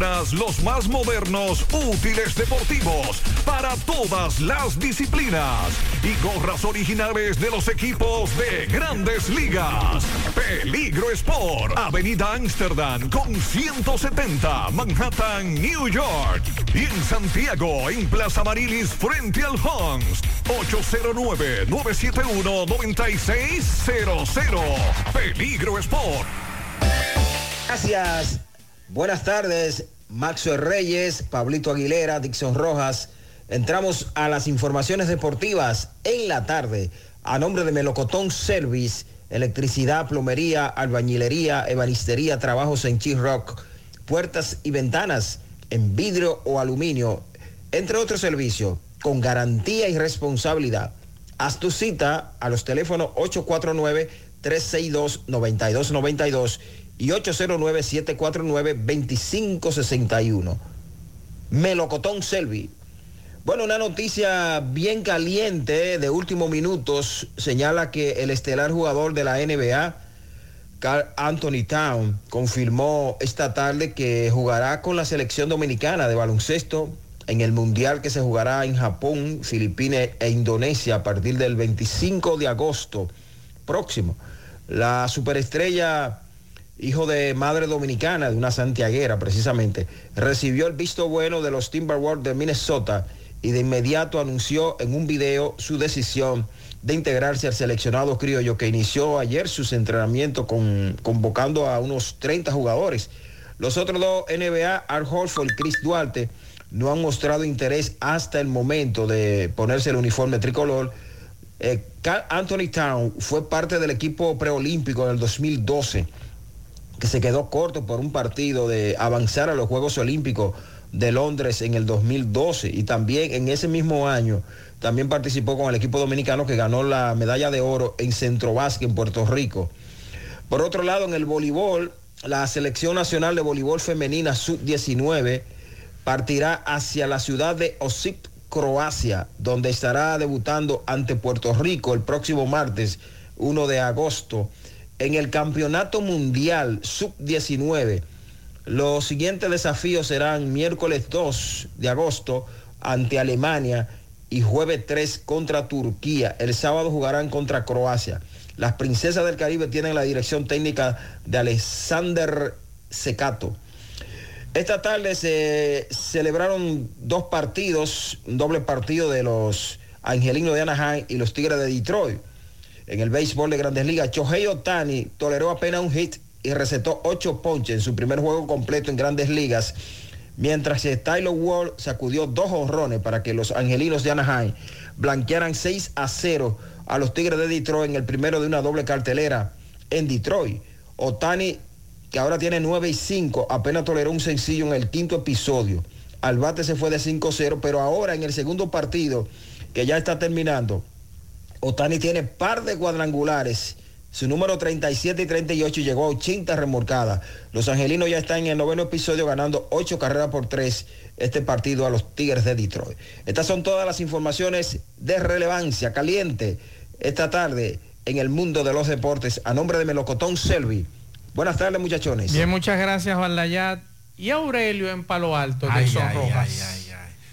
los más modernos útiles deportivos para todas las disciplinas y gorras originales de los equipos de grandes ligas. Peligro Sport, Avenida Amsterdam con 170, Manhattan, New York. Y en Santiago, en Plaza Marilis, frente al Hans, 809-971-9600. Peligro Sport. Gracias. Buenas tardes, Maxo Reyes, Pablito Aguilera, Dixon Rojas. Entramos a las informaciones deportivas en la tarde a nombre de Melocotón Service, electricidad, plomería, albañilería, ebanistería, trabajos en Rock, puertas y ventanas en vidrio o aluminio, entre otros servicios, con garantía y responsabilidad. Haz tu cita a los teléfonos 849-362-9292 y 809-749-2561. Melocotón Selvi. Bueno, una noticia bien caliente de últimos minutos señala que el estelar jugador de la NBA, Carl Anthony Town confirmó esta tarde que jugará con la selección dominicana de baloncesto en el mundial que se jugará en Japón, Filipinas e Indonesia a partir del 25 de agosto próximo. La superestrella, hijo de madre dominicana, de una santiaguera precisamente, recibió el visto bueno de los Timberwolves de Minnesota y de inmediato anunció en un video su decisión de integrarse al seleccionado criollo que inició ayer sus entrenamientos con, convocando a unos 30 jugadores. Los otros dos NBA, Art Horford y Chris Duarte, no han mostrado interés hasta el momento de ponerse el uniforme tricolor. Eh, Anthony Town fue parte del equipo preolímpico en el 2012, que se quedó corto por un partido de avanzar a los Juegos Olímpicos de Londres en el 2012 y también en ese mismo año también participó con el equipo dominicano que ganó la medalla de oro en Centro Básquet en Puerto Rico. Por otro lado, en el voleibol, la selección nacional de voleibol femenina sub-19 partirá hacia la ciudad de Osip, Croacia, donde estará debutando ante Puerto Rico el próximo martes 1 de agosto en el Campeonato Mundial Sub-19. Los siguientes desafíos serán miércoles 2 de agosto ante Alemania y jueves 3 contra Turquía. El sábado jugarán contra Croacia. Las princesas del Caribe tienen la dirección técnica de Alexander Secato. Esta tarde se celebraron dos partidos, un doble partido de los Angelinos de Anaheim y los Tigres de Detroit. En el béisbol de Grandes Ligas, Chohei Otani toleró apenas un hit y recetó ocho ponches en su primer juego completo en Grandes Ligas, mientras que Tyler Ward sacudió dos honrones para que los Angelinos de Anaheim blanquearan 6 a 0 a los Tigres de Detroit en el primero de una doble cartelera en Detroit. Otani que ahora tiene 9 y 5, apenas toleró un sencillo en el quinto episodio. Al bate se fue de 5-0, pero ahora en el segundo partido, que ya está terminando, Otani tiene par de cuadrangulares. Su número 37 y 38 llegó a 80 remorcadas. Los angelinos ya están en el noveno episodio ganando 8 carreras por 3 este partido a los Tigres de Detroit. Estas son todas las informaciones de relevancia caliente esta tarde en el mundo de los deportes. A nombre de Melocotón Selvi. Buenas tardes, muchachones. Bien, muchas gracias, Valdayat. Y Aurelio en Palo Alto, de Ay, Son ay, Rojas. ay, ay, ay. Dice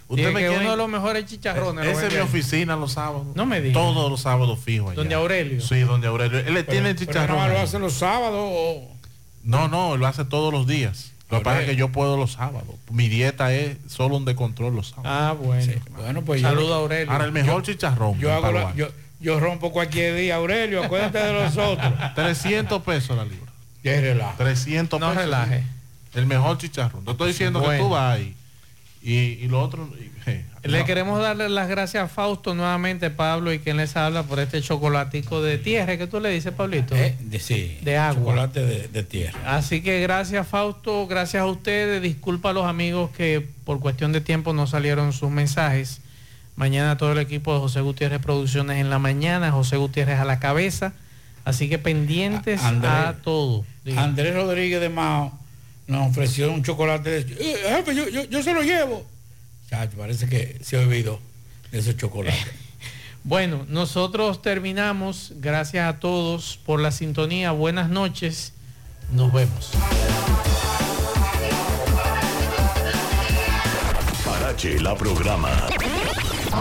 Usted me que quiere- uno de los mejores chicharrones. Esa es mi oficina los sábados. No me digas. Todos los sábados fijo allá. Donde Aurelio. Sí, donde Aurelio. Él le tiene nada más lo hace los sábados o... No, no, él lo hace todos los días. Lo que pasa es que yo puedo los sábados. Mi dieta es solo un de control los sábados. Ah, bueno. Bueno, pues Saluda a Aurelio. Ahora el mejor Yo- chicharrón. Yo, en hago Palo la- Alto. yo, yo rompo cualquier día, Aurelio, acuérdate de los otros. 300 pesos la libra. Qué relajo. 300 No pesos. relaje. El mejor chicharrón. Te estoy diciendo que tú vas ahí. Y, y lo otro. Le no. queremos darle las gracias a Fausto nuevamente, Pablo, y quien les habla por este chocolatico de tierra que tú le dices, Pablito. Eh, de, sí, De agua. Chocolate de, de tierra. Así que gracias Fausto, gracias a ustedes, disculpa a los amigos que por cuestión de tiempo no salieron sus mensajes. Mañana todo el equipo de José Gutiérrez Producciones en la mañana, José Gutiérrez a la cabeza. Así que pendientes A- Andrés. a todo. Andrés Rodríguez de Mao nos ofreció un chocolate. De, "Eh, jefe, yo, yo, yo se lo llevo. Chacho, parece que se olvidó de esos chocolates. Bueno, nosotros terminamos. Gracias a todos por la sintonía. Buenas noches. Nos vemos. Parache la programa.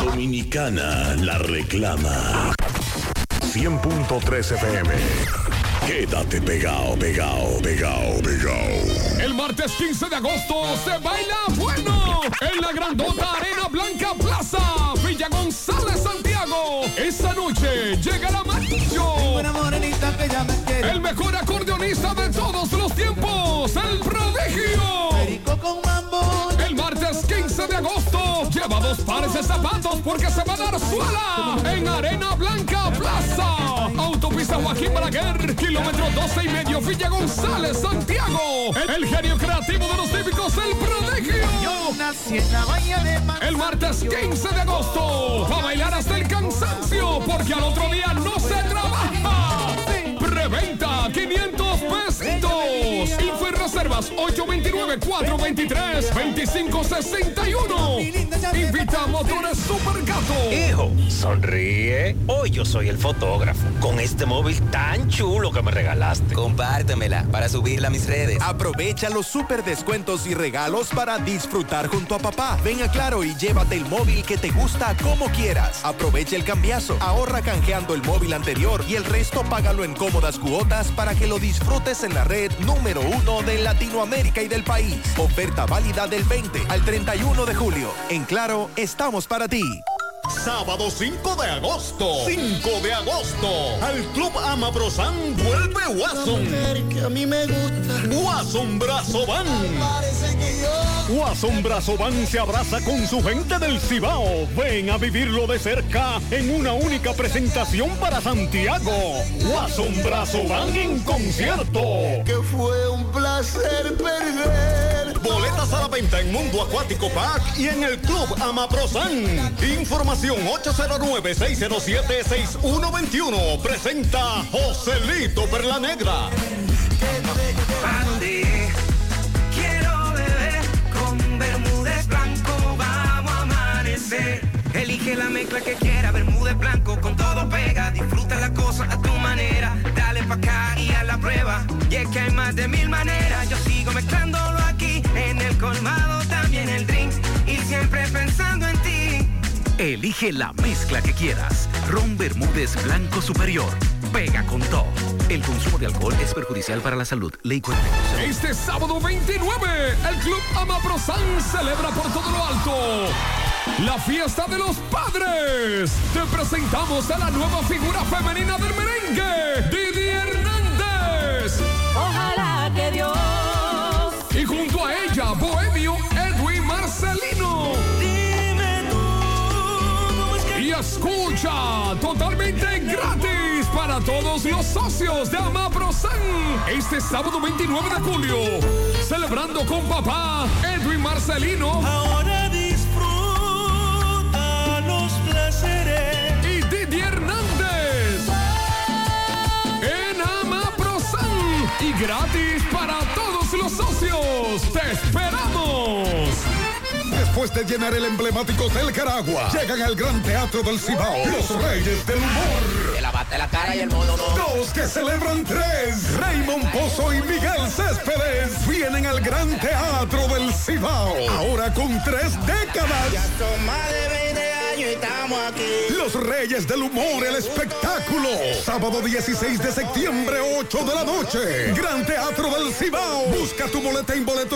Dominicana la reclama. 100.3 FM. Quédate pegado, pegado, pegado, pegado. El martes 15 de agosto se baila bueno en la grandota Arena Blanca Plaza, Villa González, Santiago. Esa noche llega la macho. El mejor acordeonista de todos los tiempos, el prodigio. El martes 15 de agosto lleva dos pares de zapatos porque se va a dar suela en Arena Blanca Plaza. Autopista Joaquín Balaguer, kilómetro 12 y medio, Villa González, Santiago. El, el genio creativo de los típicos, el prodigio. El martes 15 de agosto, va a bailar hasta el cansancio porque al otro día no se trabaja. Preventa 500 pesos. Info y reserva Reservas 829-423-2561. Invita a Motores Supergato. Hijo, sonríe. Hoy yo soy el fotógrafo. Con este móvil tan chulo que me regalaste. Compártemela para subirla a mis redes. Aprovecha los super descuentos y regalos para disfrutar junto a papá. Ven a Claro y llévate el móvil que te gusta como quieras. Aprovecha el cambiazo, ahorra canjeando el móvil anterior y el resto págalo en cómodas cuotas para que lo disfrutes en la red número uno de Latinoamérica y del país. Oferta válida del 20 al 31 de julio. En Claro, estamos para ti. Sábado 5 de agosto. 5 de agosto. Al Club Amaprosan vuelve Watson. que a mí me gusta. Watson Brazo Van. Watson Brazo Van se abraza con su gente del Cibao. Ven a vivirlo de cerca en una única presentación para Santiago. Watson Brazo Van en concierto. Que fue un placer perder. Boletas a la venta en Mundo Acuático Park y en el Club Amaprosan. Información 809-607-6121. Presenta Joselito Perla Negra. Bandé, quiero beber con Bermúdez blanco, vamos a amanecer. Elige la mezcla que quiera, Bermúdez blanco, con todo pega, disfruta la cosa a tu manera, dale pa' acá y a la prueba. Y es que hay más de mil maneras, yo sigo mezclándolo aquí, el colmado también el drink, y siempre pensando en ti. Elige la mezcla que quieras. Ron Bermúdez Blanco Superior. Pega con todo. El consumo de alcohol es perjudicial para la salud. Ley 42. Este sábado 29, el Club Amaprosan celebra por todo lo alto la fiesta de los padres. Te presentamos a la nueva figura femenina del merengue, junto a ella, Bohemio Edwin Marcelino. Y escucha totalmente gratis para todos los socios de Amaprosan. Este sábado 29 de julio, celebrando con papá Edwin Marcelino. Ahora disfruta los placeres. Y Didi Hernández. En Amaprosan. Y gratis para todos socios. ¡Te esperamos! Después de llenar el emblemático Hotel Caragua, llegan al Gran Teatro del Cibao, los Reyes del Humor. Te lavaste la cara y el modo no. Dos que celebran tres. Raymond Pozo y Miguel Céspedes vienen al Gran Teatro del Cibao. Ahora con tres décadas. Ya son más de 20 años y estamos aquí. Los Reyes del Humor, el espectáculo. Sábado 16 de septiembre, 8 de la noche. Gran Teatro del Cibao. Busca tu boleta en boletos